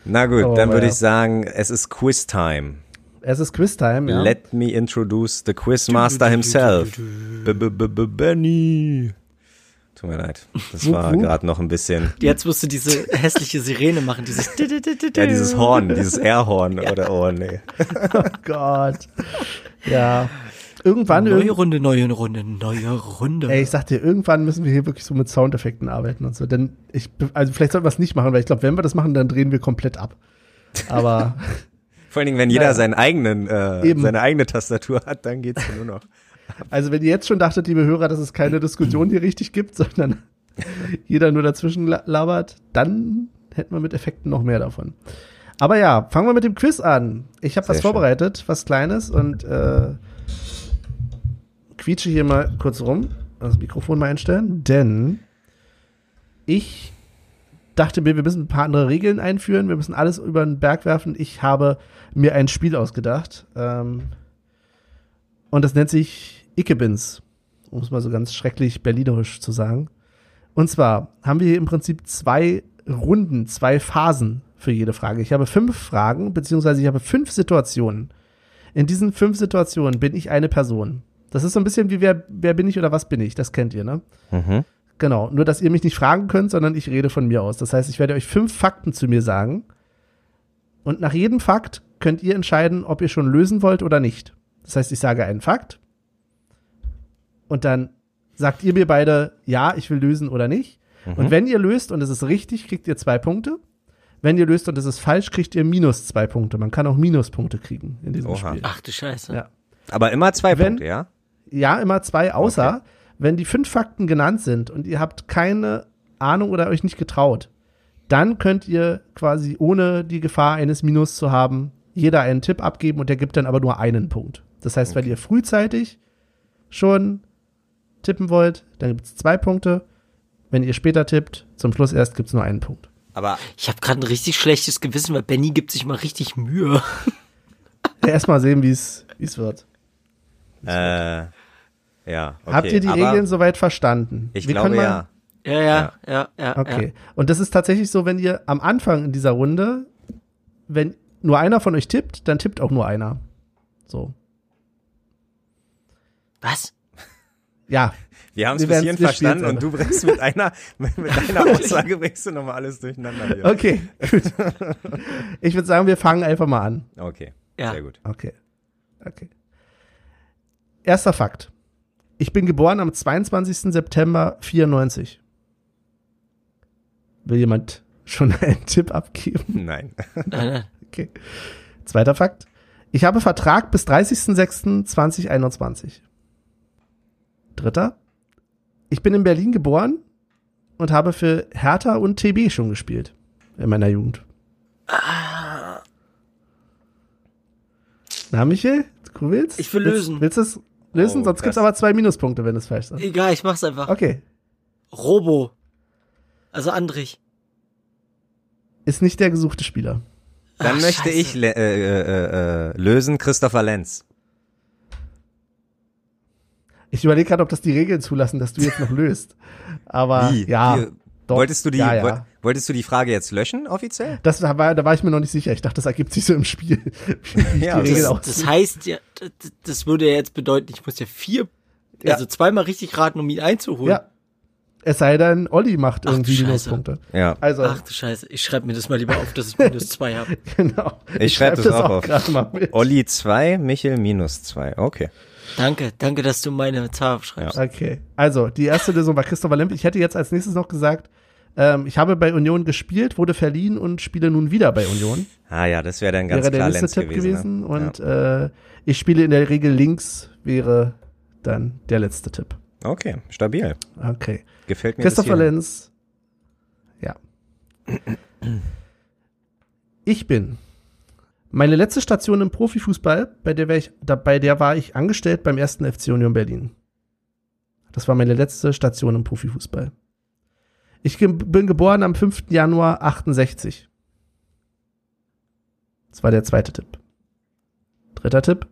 Na gut, Oh, dann würde ja. ich sagen, es ist Quiz-Time. Es ist Quiz-Time, ja. Let me introduce the Quizmaster himself. B -b -b -b Benny. Tut mir leid. Das Wup, war gerade noch ein bisschen. Jetzt musst du diese hässliche Sirene machen, dieses. Ja, dieses Horn, dieses Airhorn oder oh nee. Oh Gott. Ja. Irgendwann, Neue Runde, neue Runde, neue Runde. ey, ich sag dir, irgendwann müssen wir hier wirklich so mit Soundeffekten arbeiten und so. Denn ich, also vielleicht sollten wir es nicht machen, weil ich glaube, wenn wir das machen, dann drehen wir komplett ab. Aber Vor allen Dingen, wenn jeder Naja. seinen eigenen, äh, Eben. seine eigene Tastatur hat, dann geht's ja nur noch. Also wenn ihr jetzt schon dachtet, liebe Hörer, dass es keine Diskussion hier richtig gibt, sondern jeder nur dazwischen la- labert, dann hätten wir mit Effekten noch mehr davon. Aber ja, fangen wir mit dem Quiz an. Ich habe was schön. vorbereitet, was Kleines und äh, quietsche hier mal kurz rum, das Mikrofon mal einstellen, denn ich dachte mir, wir müssen ein paar andere Regeln einführen, wir müssen alles über den Berg werfen. Ich habe mir ein Spiel ausgedacht. Ähm, und das nennt sich Ickebins, um es mal so ganz schrecklich berlinerisch zu sagen. Und zwar haben wir hier im Prinzip zwei Runden, zwei Phasen für jede Frage. Ich habe fünf Fragen, beziehungsweise ich habe fünf Situationen. In diesen fünf Situationen bin ich eine Person. Das ist so ein bisschen wie wer, wer bin ich oder was bin ich? Das kennt ihr, ne? Mhm. Genau. Nur, dass ihr mich nicht fragen könnt, sondern ich rede von mir aus. Das heißt, ich werde euch fünf Fakten zu mir sagen. Und nach jedem Fakt könnt ihr entscheiden, ob ihr schon lösen wollt oder nicht. Das heißt, ich sage einen Fakt. Und dann sagt ihr mir beide, ja, ich will lösen oder nicht. Und wenn ihr löst und es ist richtig, kriegt ihr zwei Punkte. Wenn ihr löst und es ist falsch, kriegt ihr minus zwei Punkte. Man kann auch Minuspunkte kriegen in diesem Oha. Spiel. Ach du Scheiße. Ja. Aber immer zwei Wenn- Punkte, ja? Ja, immer zwei, außer wenn die fünf Fakten genannt sind und ihr habt keine Ahnung oder euch nicht getraut, dann könnt ihr quasi ohne die Gefahr eines Minus zu haben, jeder einen Tipp abgeben und der gibt dann aber nur einen Punkt. Das heißt, wenn ihr frühzeitig schon tippen wollt, dann gibt es zwei Punkte. Wenn ihr später tippt, zum Schluss erst gibt es nur einen Punkt. Aber Ich habe gerade ein richtig schlechtes Gewissen, weil Benny gibt sich mal richtig Mühe. Ja, Erstmal sehen, wie es wird. äh, ja. Okay. Habt ihr die aber Regeln soweit verstanden? Ich Wir glaube mal- ja. Ja, ja, ja, ja. Okay. Und das ist tatsächlich so, wenn ihr am Anfang in dieser Runde, wenn nur einer von euch tippt, dann tippt auch nur einer. So. Ja. Was? Ja. Wir haben es bis hierhin verstanden und du bringst mit einer, mit, einer Aussage bringst du nochmal alles durcheinander hier. Okay. Gut. Ich würde sagen, wir fangen einfach mal an. Okay. Ja. Sehr gut. Okay. Okay. Erster Fakt. Ich bin geboren am 22. September 94. Will jemand schon einen Tipp abgeben? Nein. Nein, nein. Okay. Zweiter Fakt. Ich habe Vertrag bis 30.06.2021. Dritter. Ich bin in Berlin geboren und habe für Hertha und TB schon gespielt in meiner Jugend. Na, Michael, du willst? Ich will lösen. Willst du es lösen? Oh, Sonst gibt's das- aber zwei Minuspunkte, wenn es falsch ist. Egal, ich mach's einfach. Okay. Robo. Also Andrich. Ist nicht der gesuchte Spieler. Dann Ach, möchte Scheiße. ich le- äh, äh, äh, lösen Christopher Lenz. Ich überlege gerade, ob das die Regeln zulassen, dass du jetzt noch löst. Aber Wie? ja, Wie? doch. Wolltest du die, Ja, ja. woll- wolltest du die Frage jetzt löschen, offiziell? Das war, da war ich mir noch nicht sicher. Ich dachte, das ergibt sich so im Spiel. Ja, die Regel Das, das heißt ja, das, das würde ja jetzt bedeuten, ich muss ja vier, Ja. also zweimal richtig raten, um ihn einzuholen. ja. Es sei denn, Olli macht Ach, irgendwie Scheiße. Minuspunkte. Ja. Also, Ach du Scheiße, ich schreibe mir das mal lieber auf, dass ich minus zwei habe. genau. Ich schreib das auch auf. gerade mal mit. Olli 2, Michel minus 2. Okay. Danke, danke, dass du meine Zahl aufschreibst. Okay. Also, die erste Lösung war Christopher Lemp. Ich hätte jetzt als nächstes noch gesagt, ähm, ich habe bei Union gespielt, wurde verliehen und spiele nun wieder bei Union. Ah ja, das wäre dann ganz wäre der klar nächste Lenz Tipp gewesen. gewesen. ne? Und äh, ich spiele in der Regel links, wäre dann der letzte Tipp. ja. Okay, stabil. Okay. Gefällt mir Christopher. Lenz. Ja. Ich bin. Meine letzte Station im Profifußball, bei der, ich, da, bei der war ich angestellt beim ersten FC Union Berlin. Das war meine letzte Station im Profifußball. Ich ge bin geboren am 5. Januar 68. Das war der zweite Tipp. Dritter Tipp.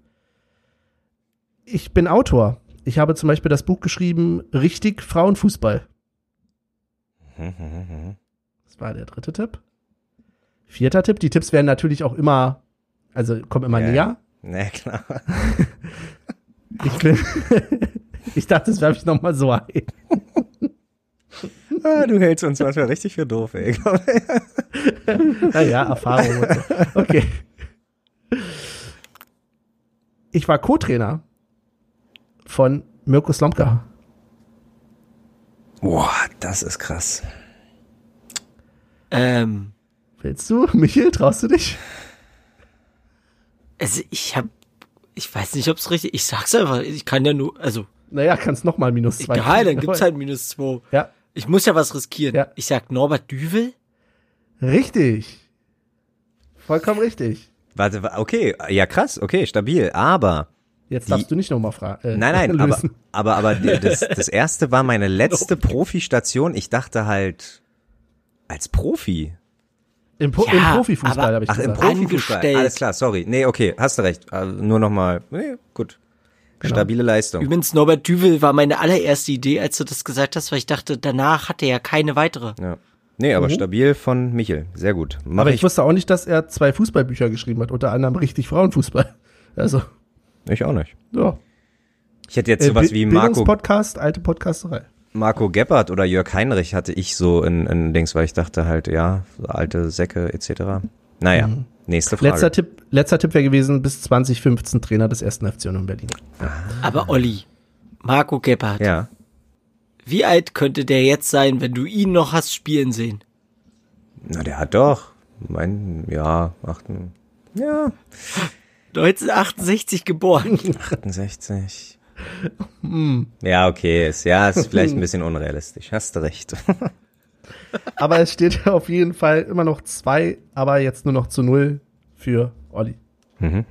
Ich bin Autor. Ich habe zum Beispiel das Buch geschrieben, Richtig Frauenfußball. Mhm, Das war der dritte Tipp. Vierter Tipp. Die Tipps werden natürlich auch immer, also kommen immer Ja, näher. Na klar. Ich bin, ich dachte, das werfe ich nochmal so ein. Ah, du hältst uns manchmal richtig für doof, ey. Naja, Erfahrung und so. Okay. Ich war Co-Trainer von Mirko Slomka. Boah, das ist krass. Ähm, Willst du? Michael, traust du dich? Also ich hab, ich weiß nicht, ob's richtig, ich sag's einfach, ich kann ja nur, also, Naja, kannst noch mal minus zwei. egal, dann gibt's halt minus zwei. Ja, Ich muss ja was riskieren. Ja. Ich sag Norbert Düvel. richtig. Vollkommen richtig. Warte, wa- okay, ja krass, okay, stabil, aber Jetzt Die- darfst du nicht nochmal fragen. Äh, nein, nein, aber, aber, aber die- das, das erste war meine letzte Profistation. Ich dachte halt, als Profi. Im, Pro Ja, Im Profifußball habe ich Ach, im gesagt. Profifußball. Angestellt. Alles klar, sorry. Nee, okay, hast du recht. Äh, Nur nochmal, nee, gut. Genau. Stabile Leistung. Übrigens, Norbert Düvel war meine allererste Idee, als du das gesagt hast, weil ich dachte, danach hat er ja keine weitere. Ja. Nee, aber stabil von Michel. Sehr gut. Mach Mhm. aber ich, wusste auch nicht, dass er zwei Fußballbücher geschrieben hat, unter anderem richtig Frauenfußball. Also, ich auch nicht. ja. Ich hätte jetzt Äh, sowas Bi- wie Marco, Bildungspodcast, alte Podcasterei. Marco Gebhardt oder Jörg Heinrich hatte ich so in, in Dings, weil ich dachte halt, ja, so alte Säcke etc. Naja, nächste Frage. Mhm. Letzter Tipp, letzter Tipp wäre gewesen, bis 2015 Trainer des ersten FC Union Berlin. Aber Olli, Marco Gebhardt, Ja. wie alt könnte der jetzt sein, wenn du ihn noch hast spielen sehen? Na, der hat doch, mein, ja, achten, ja, 1968 geboren. 68. Ja, okay, ist, ja, ist vielleicht ein bisschen unrealistisch. Hast du recht. Aber es steht auf jeden Fall immer noch zwei, aber jetzt nur noch zu null für Olli. Mhm,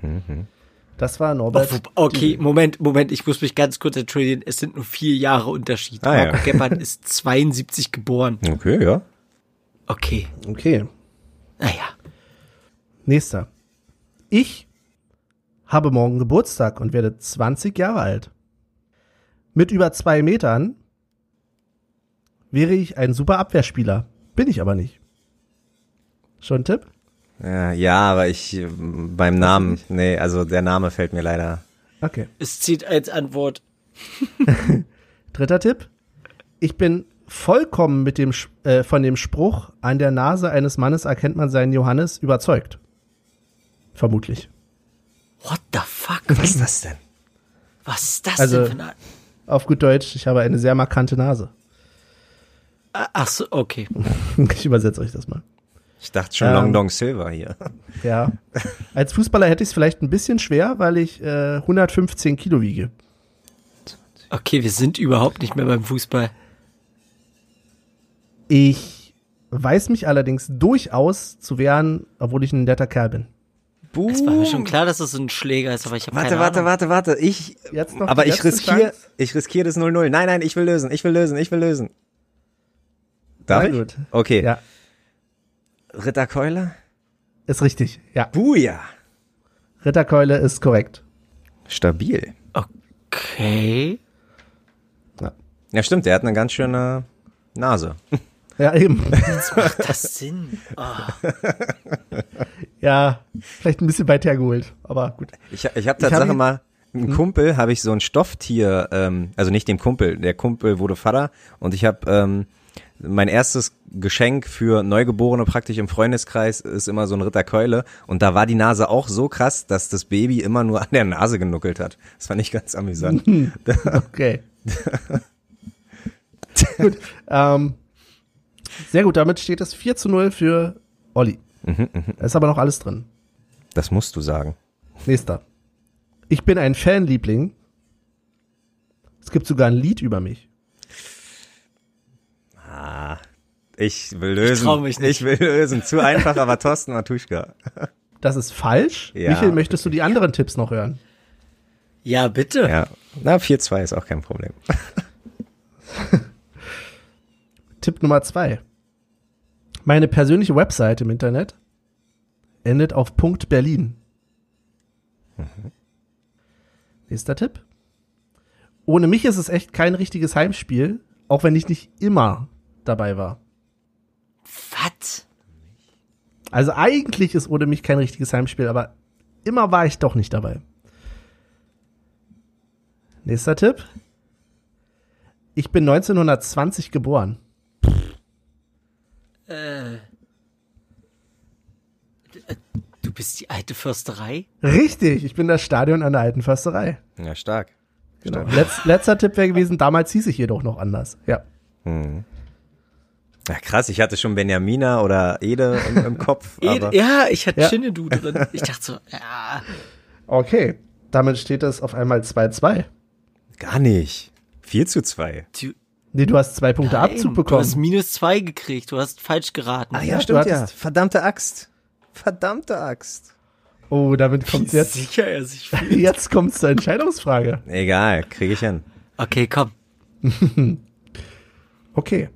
Das war Norbert. Oh, okay, Moment, Moment, ich muss mich ganz kurz entschuldigen. Es sind nur vier Jahre Unterschied. Ah, ja. Marco Gebhardt ist 72 geboren. Okay, ja. Okay, Okay, naja. nächster. Ich habe morgen Geburtstag und werde 20 Jahre alt. Mit über zwei Metern wäre ich ein super Abwehrspieler. Bin ich aber nicht. Schon ein Tipp? Ja, aber ich, beim Namen, nee, also der Name fällt mir leider. Okay. Es zieht als Antwort. Dritter Tipp. Ich bin vollkommen mit dem, äh, von dem Spruch, an der Nase eines Mannes erkennt man seinen Johannes, überzeugt. Vermutlich. What the fuck? Was ist das denn? Was ist das Also- denn für eine... Auf gut Deutsch, ich habe eine sehr markante Nase. Ah, Ach so, okay. Ich übersetze euch das mal. Ich dachte schon Ähm. Long Dong Silver hier. Ja. Als Fußballer hätte ich es vielleicht ein bisschen schwer, weil ich äh, 115 Kilo wiege. Okay, wir sind überhaupt nicht mehr beim Fußball. Ich weiß mich allerdings durchaus zu wehren, obwohl ich ein netter Kerl bin. Buh. Es war mir schon klar, dass es ein Schläger ist, aber ich habe Warte, keine warte, warte, warte. Ich, Jetzt noch aber ich riskiere, ich riskiere das 0-0. Nein, nein, ich will lösen, ich will lösen, ich will lösen. Darf ich? Okay. Ja, Ritterkeule? ist richtig. Ja, Buja. Ritterkeule ist korrekt. Stabil. Okay. Ja, Ja, stimmt, der hat eine ganz schöne Nase. ja eben. Macht das Sinn? Ah. ja, vielleicht ein bisschen weit hergeholt, aber gut. Ich, ich habe Ich Tatsache hab mal, ein Kumpel habe ich so ein Stofftier, ähm, also nicht dem Kumpel, der Kumpel wurde Vater und ich habe ähm, mein erstes Geschenk für Neugeborene praktisch im Freundeskreis ist immer so ein Ritterkeule und da war die Nase auch so krass, dass das Baby immer nur an der Nase genuckelt hat. Das fand ich ganz amüsant. Okay. gut. Ähm, sehr gut, damit steht es 4 zu 0 für Olli. Da ist aber noch alles drin. Das musst du sagen. Nächster. Ich bin ein Fanliebling. Es gibt sogar ein Lied über mich. Ah, ich will lösen. trau mich nicht. Ich will lösen. Zu einfach, aber Thorsten Matuschka. Das ist falsch. Ja. Michael, möchtest du die anderen Tipps noch hören? Ja, bitte. Ja. Na, 4-2 ist auch kein Problem. Tipp Nummer zwei. Meine persönliche Website im Internet endet auf Punkt Berlin. Nächster Tipp. Ohne mich ist es echt kein richtiges Heimspiel, auch wenn ich nicht immer dabei war. Was? Also eigentlich ist ohne mich kein richtiges Heimspiel, aber immer war ich doch nicht dabei. Nächster Tipp. Ich bin 1920 geboren. Äh. Du bist die alte Försterei? Richtig, ich bin das Stadion an der alten Försterei. Ja, stark. Genau. Letz, letzter Tipp wäre gewesen, damals hieß ich jedoch noch anders. Ja. Hm. Ja, krass, ich hatte schon Benjamina oder Ede im, im Kopf. Ede, aber ja, ich hatte Ja. Shinnedu drin. Ich dachte so, ja. Okay, damit steht es auf einmal 2-2. gar nicht. 4 zu 2. Du, Nee, du hast zwei Punkte nein, Abzug Du hast bekommen. minus zwei gekriegt. Du hast falsch geraten. Ah ja, Ja, stimmt du ja. Verdammte Axt. Verdammte Axt. Oh, damit kommt Wie jetzt. sicher er sich fühlt. Jetzt kommt zur Entscheidungsfrage. Egal, kriege ich hin. Okay, komm. Okay.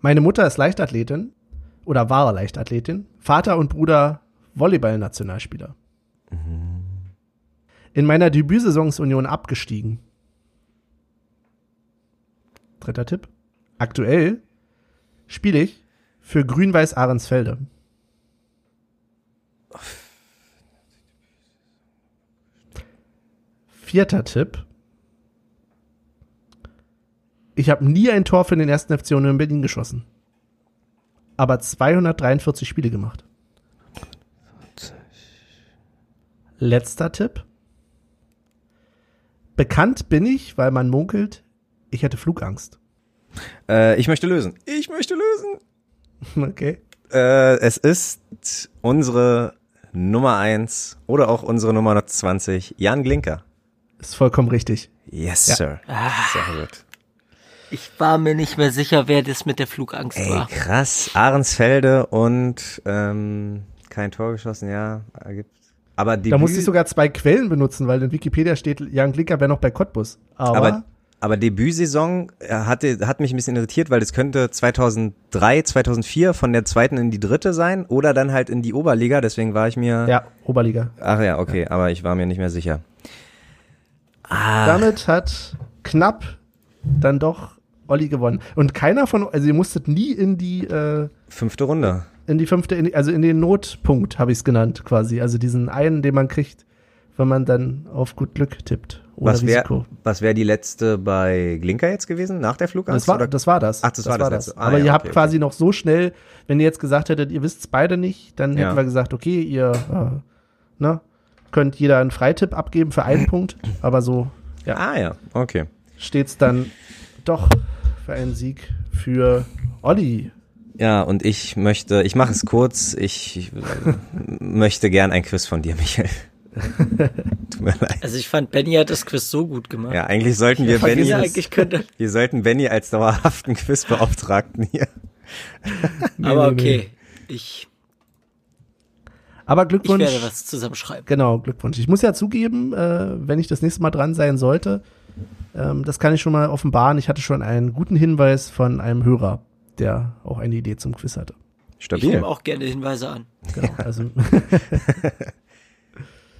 Meine Mutter ist Leichtathletin oder war Leichtathletin. Vater und Bruder Volleyball-Nationalspieler. In meiner Debütsaison ist Union abgestiegen. Dritter Tipp. Aktuell spiele ich für Grün-Weiß Ahrensfelde. Vierter Tipp. Ich habe nie ein Tor für den ersten FC Union Berlin geschossen. Aber 243 Spiele gemacht. Letzter Tipp. Bekannt bin ich, weil man munkelt, ich hätte Flugangst. Äh, ich möchte lösen. Ich möchte lösen. Okay. Äh, es ist unsere Nummer 1 oder auch unsere Nummer 20, Jan Glinker. Ist vollkommen richtig. Yes, Ja. Sir. Sehr gut. Ich war mir nicht mehr sicher, wer das mit der Flugangst Ey, war. krass. Ahrensfelde und ähm, kein Tor geschossen, ja. Ergibt. Aber die Da musste ich sogar zwei Quellen benutzen, weil in Wikipedia steht, Jan Glicker wäre noch bei Cottbus. Aber, aber, aber Debütsaison äh, hatte, hat mich ein bisschen irritiert, weil das könnte 2003, 2004 von der zweiten in die dritte sein oder dann halt in die Oberliga. Deswegen war ich mir. ja, Oberliga. Ach ja, okay, aber ich war mir nicht mehr sicher. Ah, Damit hat knapp dann doch Olli gewonnen. Und keiner von, also ihr musstet nie in die, äh, fünfte Runde. in die fünfte, in die, also in den Notpunkt habe ich es genannt quasi. Also diesen einen, den man kriegt, wenn man dann auf gut Glück tippt. Ohne Was wäre Risiko. was wär die letzte bei Glinker jetzt gewesen, nach der Flugangst? Das war, oder? das war das. Ach, das war das letzte. Ah, Aber ja, ihr habt okay, quasi noch so schnell, wenn ihr jetzt gesagt hättet, ihr wisst es beide nicht, dann Ja. hätten wir gesagt, okay, ihr äh, ne, könnt jeder einen Freitipp abgeben für einen Punkt, aber so ja, Ah ja, okay. steht's dann doch für einen Sieg für Olli. Ja, und ich möchte, ich mache es kurz, ich äh, möchte gern ein Quiz von dir, Michael. Tut mir leid. Also ich fand, Benny hat das Quiz so gut gemacht. Ja, eigentlich sollten wir Benny, wir sollten Benny als dauerhaften Quizbeauftragten hier. aber okay. Ich, Aber ich Glückwunsch. werde was zusammenschreiben. Genau, Glückwunsch. Ich muss ja zugeben, äh, wenn ich das nächste Mal dran sein sollte, ähm, das kann ich schon mal offenbaren. Ich hatte schon einen guten Hinweis von einem Hörer, der auch eine Idee zum Quiz hatte. Ich Stabil. nehme auch gerne Hinweise an. Genau. Also,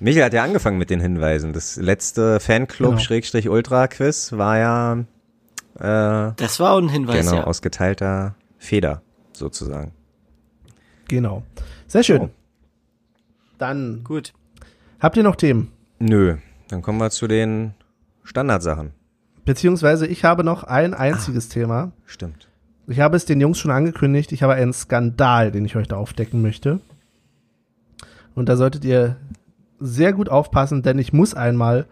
Michael hat ja angefangen mit den Hinweisen. Das letzte Fanclub-Ultra-Quiz war ja äh, Das war auch ein Hinweis, genau ja. aus geteilter Feder sozusagen. genau. Sehr schön. So. Dann Gut. habt ihr noch Themen? Nö, dann kommen wir zu den Standardsachen. Beziehungsweise ich habe noch ein einziges Thema. Stimmt. Ich habe es den Jungs schon angekündigt. Ich habe einen Skandal, den ich heute aufdecken möchte. Und da solltet ihr sehr gut aufpassen, denn ich muss einmal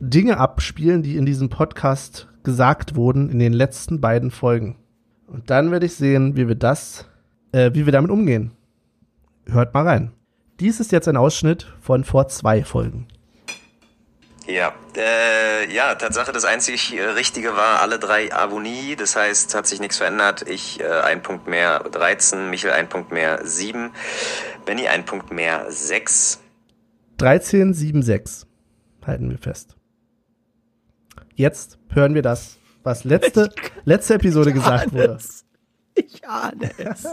Dinge abspielen, die in diesem Podcast gesagt wurden in den letzten beiden Folgen. Und dann werde ich sehen, wie wir das, äh, wie wir damit umgehen. Hört mal rein. Dies ist jetzt ein Ausschnitt von vor zwei Folgen. Ja, äh, ja, Tatsache, das einzig äh, Richtige war alle drei Avonie, das heißt, hat sich nichts verändert. Ich äh, ein Punkt mehr 13, Michael ein Punkt mehr 7, Benny ein Punkt mehr 6. 1376 halten wir fest. Jetzt hören wir das, was letzte, letzte Episode gesagt wurde. es. Ich ahne es.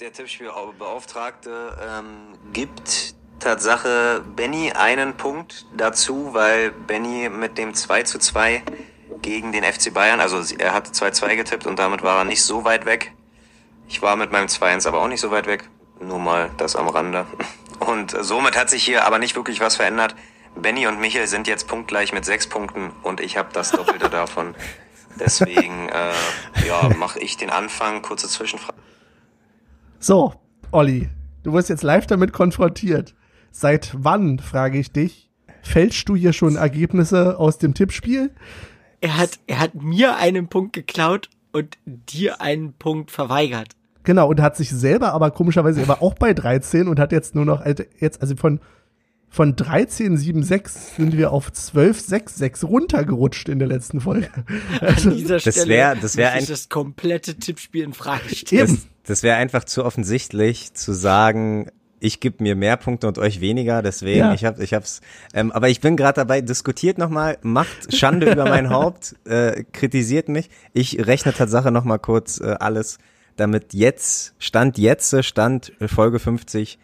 Der Tippspielbeauftragte ähm, gibt Tatsache Benny einen Punkt dazu, weil Benny mit dem 2 zu 2 gegen den FC Bayern, also er hat 2-2 getippt und damit war er nicht so weit weg. Ich war mit meinem 2-1 aber auch nicht so weit weg. Nur mal das am Rande. Und somit hat sich hier aber nicht wirklich was verändert. Benny und Michael sind jetzt punktgleich mit sechs Punkten und ich habe das Doppelte davon. Deswegen äh, ja, mache ich den Anfang. Kurze Zwischenfrage. So, Olli, du wirst jetzt live damit konfrontiert. Seit wann, frage ich dich, fälschst du hier schon Ergebnisse aus dem Tippspiel? Er hat, er hat mir einen Punkt geklaut und dir einen Punkt verweigert. Genau, und hat sich selber aber komischerweise, er war auch bei 13 und hat jetzt nur noch, jetzt, also von, von 13,76 sind wir auf 12,66 runtergerutscht in der letzten Folge. Also, An dieser das wäre das wär ein, das komplette Tippspiel in Frage stellen. Das, das wäre einfach zu offensichtlich zu sagen, ich gebe mir mehr Punkte und euch weniger, deswegen ja. ich habe ich hab's ähm, aber ich bin gerade dabei diskutiert nochmal, macht Schande über mein Haupt, äh, kritisiert mich. Ich rechne Tatsache nochmal kurz äh, alles, damit jetzt Stand jetzt Stand Folge 50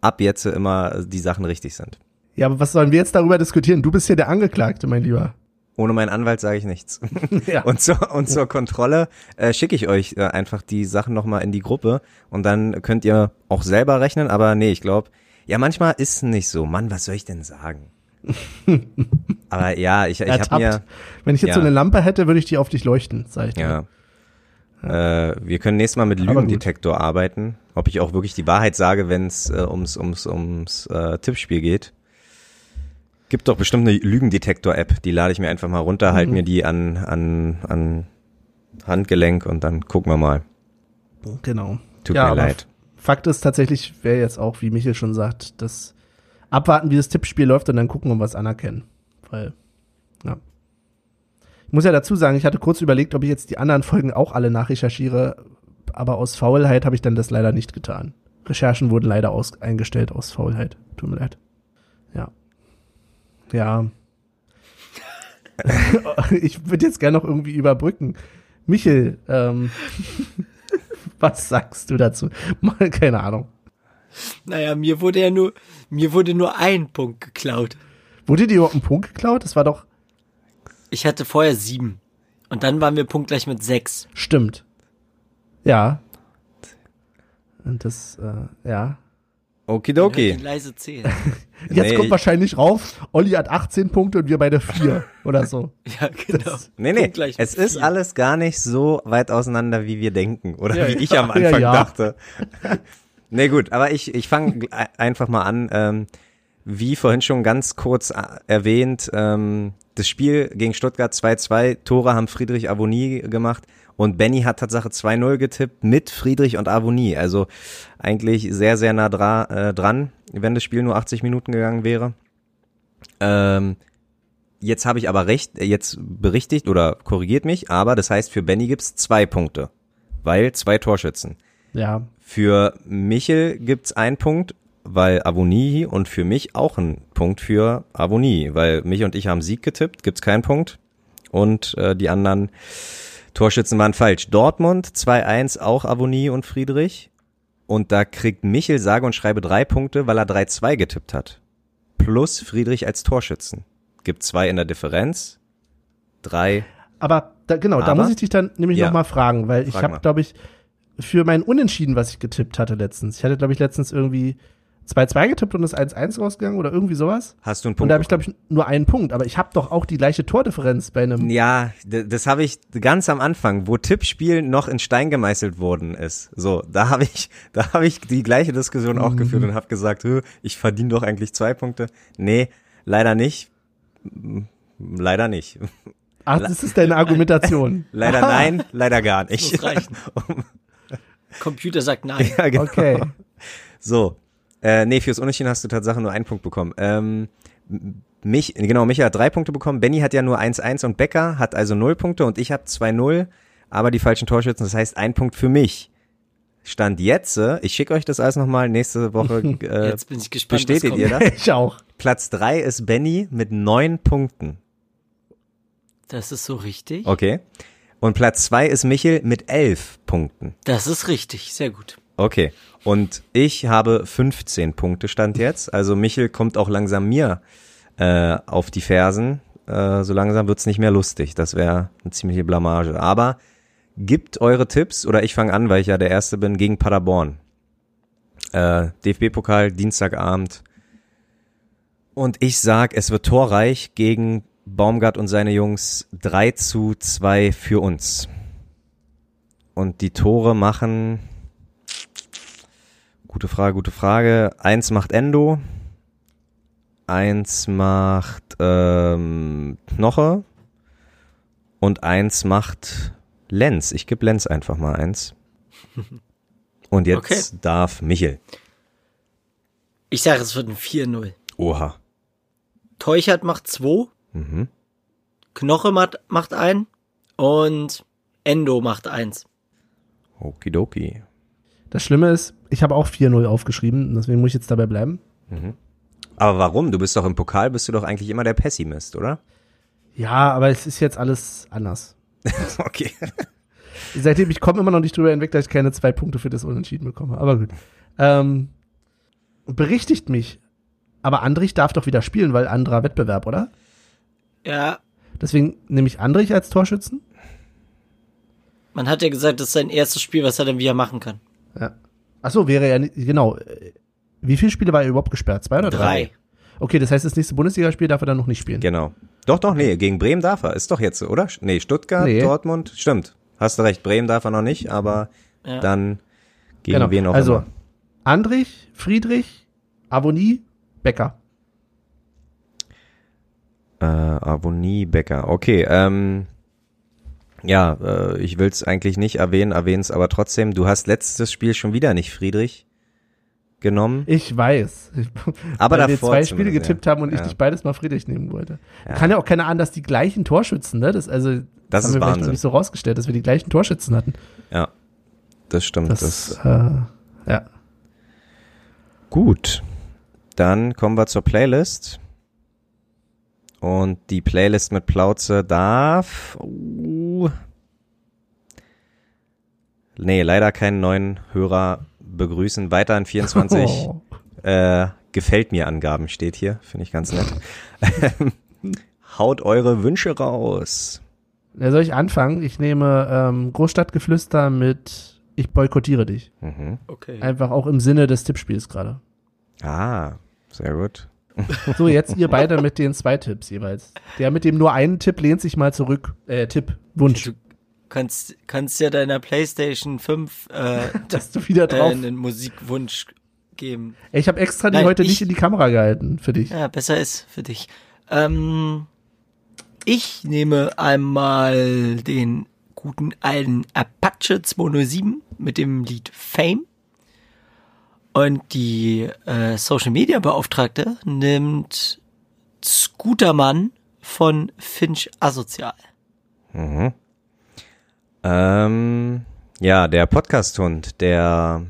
ab jetzt immer die Sachen richtig sind. Ja, aber was sollen wir jetzt darüber diskutieren? Du bist hier der Angeklagte, mein Lieber. Ohne meinen Anwalt sage ich nichts. ja. Und zur, und zur Kontrolle äh, schicke ich euch äh, einfach die Sachen nochmal in die Gruppe und dann könnt ihr auch selber rechnen, aber nee, ich glaube, ja, manchmal ist es nicht so. Mann, was soll ich denn sagen? aber ja, ich, ich habe mir. Wenn ich jetzt ja. so eine Lampe hätte, würde ich die auf dich leuchten, sag ich dir. Ja. Äh, wir können nächstes Mal mit Lügendetektor arbeiten. Ob ich auch wirklich die Wahrheit sage, wenn es äh, ums, ums, ums äh, Tippspiel geht. Gibt doch bestimmt eine Lügendetektor-App, die lade ich mir einfach mal runter, halt mhm. mir die an, an, an Handgelenk und dann gucken wir mal. Genau. Tut ja, mir leid. Fakt ist tatsächlich, wäre jetzt auch, wie Michael schon sagt, das abwarten, wie das Tippspiel läuft und dann gucken und was anerkennen. Weil. Ich muss ja dazu sagen, ich hatte kurz überlegt, ob ich jetzt die anderen Folgen auch alle nachrecherchiere, aber aus Faulheit habe ich dann das leider nicht getan. Recherchen wurden leider aus, eingestellt aus Faulheit. Tut mir leid. Ja. Ja. ich würde jetzt gerne noch irgendwie überbrücken. Michel, ähm, was sagst du dazu? Mal keine Ahnung. Naja, mir wurde ja nur, mir wurde nur ein Punkt geklaut. Wurde dir überhaupt ein Punkt geklaut? Das war doch, ich hatte vorher sieben. Und dann waren wir punktgleich mit sechs. Stimmt. Ja. Und das, äh, ja. Okidoki. Leise zählen. Jetzt nee, kommt wahrscheinlich rauf, Olli hat 18 Punkte und wir beide vier oder so. ja, genau. Das, nee, nee, es ist vier. alles gar nicht so weit auseinander, wie wir denken oder ja, wie ich am Anfang ja, ja. dachte. nee, gut, aber ich, ich fange einfach mal an. Ähm, wie vorhin schon ganz kurz äh, erwähnt, ähm, das Spiel gegen Stuttgart 2-2, Tore haben Friedrich Avonie gemacht und Benny hat Tatsache 2-0 getippt mit Friedrich und Avonie. Also eigentlich sehr, sehr nah dra äh, dran, wenn das Spiel nur 80 Minuten gegangen wäre. Ähm, jetzt habe ich aber recht, jetzt berichtigt oder korrigiert mich, aber das heißt, für Benny gibt's zwei Punkte, weil zwei Torschützen. Ja. Für Michel gibt's einen Punkt weil Avonie und für mich auch ein Punkt für Avonie, weil mich und ich haben Sieg getippt, gibt's keinen Punkt und äh, die anderen Torschützen waren falsch. Dortmund 2-1 auch Avonie und Friedrich und da kriegt Michel sage und schreibe drei Punkte, weil er 3-2 getippt hat. Plus Friedrich als Torschützen. Gibt zwei in der Differenz. Drei. Aber da, genau, aber, da muss ich dich dann nämlich ja. noch mal fragen, weil Frag ich habe, glaube ich, für mein Unentschieden, was ich getippt hatte letztens. Ich hatte, glaube ich, letztens irgendwie 2-2 getippt und ist 1-1 rausgegangen oder irgendwie sowas. Hast du einen Punkt? Und da habe ich, glaube ich, nur einen Punkt. Aber ich habe doch auch die gleiche Tordifferenz bei einem. Ja, das habe ich ganz am Anfang, wo Tippspiel noch in Stein gemeißelt worden ist. So, da habe ich, da habe ich die gleiche Diskussion auch mhm. geführt und habe gesagt, ich verdiene doch eigentlich zwei Punkte. Nee, leider nicht. Leider nicht. Ach, das ist deine Argumentation. leider nein, leider gar nicht. Das reichen. Computer sagt nein. Ja, genau. Okay. So, äh, nee, fürs Unentschieden hast du tatsächlich nur einen Punkt bekommen. Ähm, mich, genau, Micha hat drei Punkte bekommen, Benny hat ja nur 1-1 und Becker hat also null Punkte und ich habe 2-0, aber die falschen Torschützen, das heißt ein Punkt für mich. Stand jetzt, äh, ich schicke euch das alles nochmal nächste Woche. Äh, jetzt bin ich gespannt. Bestätigt ihr das? ich auch. Platz drei ist Benny mit neun Punkten. Das ist so richtig. Okay. Und Platz zwei ist Michel mit elf Punkten. Das ist richtig, sehr gut. Okay. Und ich habe 15 Punkte Stand jetzt. Also Michel kommt auch langsam mir äh, auf die Fersen. Äh, so langsam wird's nicht mehr lustig. Das wäre eine ziemliche Blamage. Aber gibt eure Tipps, oder ich fange an, weil ich ja der Erste bin, gegen Paderborn. Äh, DFB-Pokal, Dienstagabend. Und ich sag, es wird torreich gegen Baumgart und seine Jungs 3 zu 2 für uns. Und die Tore machen, gute Frage, gute Frage. Eins macht Endo, eins macht ähm, Knoche und eins macht Lenz. Ich gebe Lenz einfach mal eins. Und jetzt Okay. darf Michel. Ich sage, es wird ein 4-0. Oha. Teuchert macht 2, Mhm. Knoche macht, macht ein und Endo macht eins. Okidoki. Das Schlimme ist, ich habe auch 4-0 aufgeschrieben, deswegen muss ich jetzt dabei bleiben. Aber warum? Du bist doch im Pokal, bist du doch eigentlich immer der Pessimist, oder? Ja, aber es ist jetzt alles anders. okay. Seitdem ich komme immer noch nicht drüber hinweg, dass ich keine zwei Punkte für das Unentschieden bekomme. Aber gut. Ähm, berichtigt mich. Aber Andrich darf doch wieder spielen, weil anderer Wettbewerb, oder? Ja, Deswegen nehme ich Andrich als Torschützen. man hat ja gesagt, das ist sein erstes Spiel, was er dann wieder machen kann. Ja. Ach so, wäre ja, genau. Äh, Wie viele Spiele war er überhaupt gesperrt? Zwei oder drei? Drei. Okay, das heißt, das nächste Bundesligaspiel darf er dann noch nicht spielen. Genau. Doch, doch, nee, gegen Bremen darf er. Ist doch jetzt, so, oder? Nee, Stuttgart, Nee. Dortmund. Stimmt. Hast du recht. Bremen darf er noch nicht, aber Ja. dann gegen Genau. wen auch also, immer. Andrich, Friedrich, Avonie, Becker. Äh, Avonie Becker. Okay, ähm, ja, äh, ich will's eigentlich nicht erwähnen, erwähn's aber trotzdem. Du hast letztes Spiel schon wieder nicht Friedrich genommen. Ich weiß. Aber Weil wir zwei Spiele getippt ja. haben und ich Ja. nicht beides mal Friedrich nehmen wollte. Ja. Kann ja auch keiner an, dass die gleichen Torschützen, ne? Das, also, Das haben ist wir vielleicht noch Wahnsinn. nicht so rausgestellt, dass wir die gleichen Torschützen hatten. Ja, das stimmt. Das, Das, äh, ja. Gut, dann kommen wir zur Playlist. Und die Playlist mit Plauze darf. Uh, nee, leider keinen neuen Hörer begrüßen. Weiter in 24 Oh. äh, gefällt mir Angaben steht hier. Finde ich ganz nett. Haut eure Wünsche raus. Ja, soll ich anfangen? Ich nehme ähm, Großstadtgeflüster mit Ich boykottiere dich. Mhm. Okay. Einfach auch im Sinne des Tippspiels gerade. Ah, sehr gut. So, jetzt ihr beide mit den zwei Tipps jeweils. Der mit dem nur einen Tipp lehnt sich mal zurück. Äh, Tipp, Wunsch. Du kannst, kannst ja deiner Playstation 5 äh, Dass du wieder äh, drauf. einen Musikwunsch geben. Ich habe extra die Nein, heute ich- nicht in die Kamera gehalten für dich. Ja, besser ist für dich. Ähm, ich nehme einmal den guten alten Apache 207 mit dem Lied Fame. Und die äh, Social Media Beauftragte nimmt Scootermann von Finch Asozial. Mhm. Ähm, ja, der Podcast-Hund, der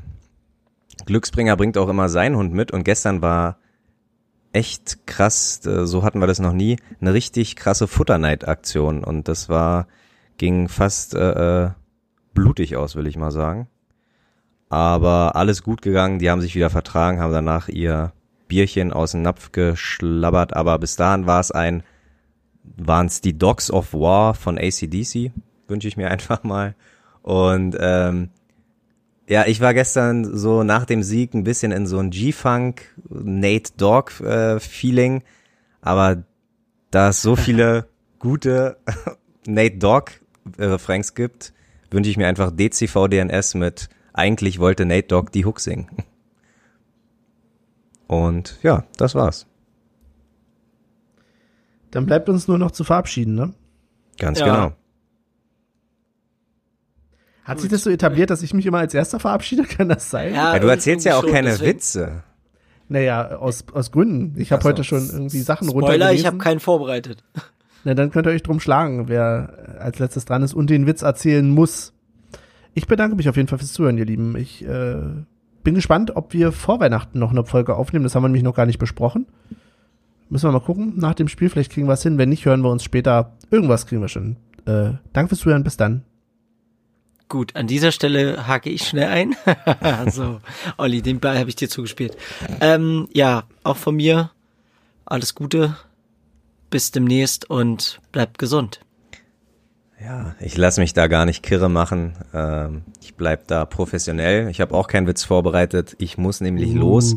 Glücksbringer bringt auch immer seinen Hund mit und gestern war echt krass, äh, so hatten wir das noch nie, eine richtig krasse Futterneid-Aktion und das war, ging fast äh, äh, blutig aus, will ich mal sagen. Aber alles gut gegangen, die haben sich wieder vertragen, haben danach ihr Bierchen aus dem Napf geschlabbert, aber bis dahin war es ein waren es die Dogs of War von ACDC, wünsche ich mir einfach mal. Und ähm, ja, ich war gestern so nach dem Sieg ein bisschen in so ein G-Funk, Nate Dogg äh, Feeling, aber da es so viele gute Nate Dogg äh, Refrains gibt, wünsche ich mir einfach DCV DNS mit eigentlich wollte Nate Dogg die Hook singen. Und ja, das war's. Dann bleibt uns nur noch zu verabschieden, ne? Ganz Ja. genau. Hat sich das so etabliert, dass ich mich immer als erster verabschiede? Kann das sein? Ja, du erzählst ja auch schon, keine deswegen- Witze. Naja, aus, aus Gründen. Ich habe heute schon irgendwie Sachen Spoiler, runtergelesen. ich habe keinen vorbereitet. Na, dann könnt ihr euch drum schlagen, wer als letztes dran ist und den Witz erzählen muss. Ich bedanke mich auf jeden Fall fürs Zuhören, ihr Lieben. Ich äh, bin gespannt, ob wir vor Weihnachten noch eine Folge aufnehmen. Das haben wir nämlich noch gar nicht besprochen. Müssen wir mal gucken. Nach dem Spiel, vielleicht kriegen wir es hin. Wenn nicht, hören wir uns später. Irgendwas kriegen wir schon. Äh, danke fürs Zuhören. Bis dann. Gut, an dieser Stelle hake ich schnell ein. so, Olli, den Ball habe ich dir zugespielt. Ähm, ja, auch von mir alles Gute. Bis demnächst und bleibt gesund. Ja, ich lasse mich da gar nicht kirre machen. Ähm, ich bleib da professionell. Ich habe auch keinen Witz vorbereitet. Ich muss nämlich Uh. los,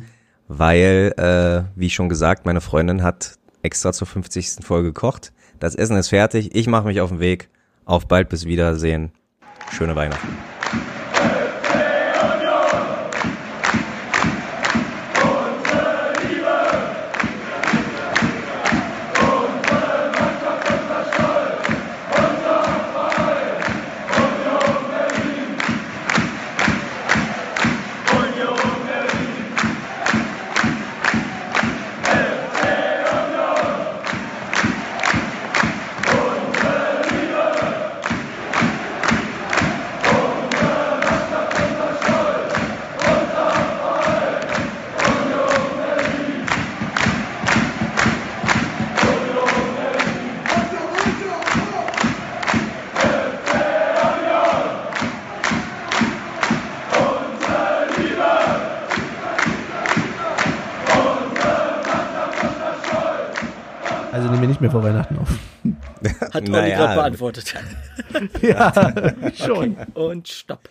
weil, äh, wie schon gesagt, meine Freundin hat extra zur 50. Folge gekocht. Das Essen ist fertig. Ich mache mich auf den Weg. Auf bald bis Wiedersehen. Schöne Weihnachten. Vor Weihnachten auf. Hat Olli Naja. gerade beantwortet. ja, schon. Und stopp.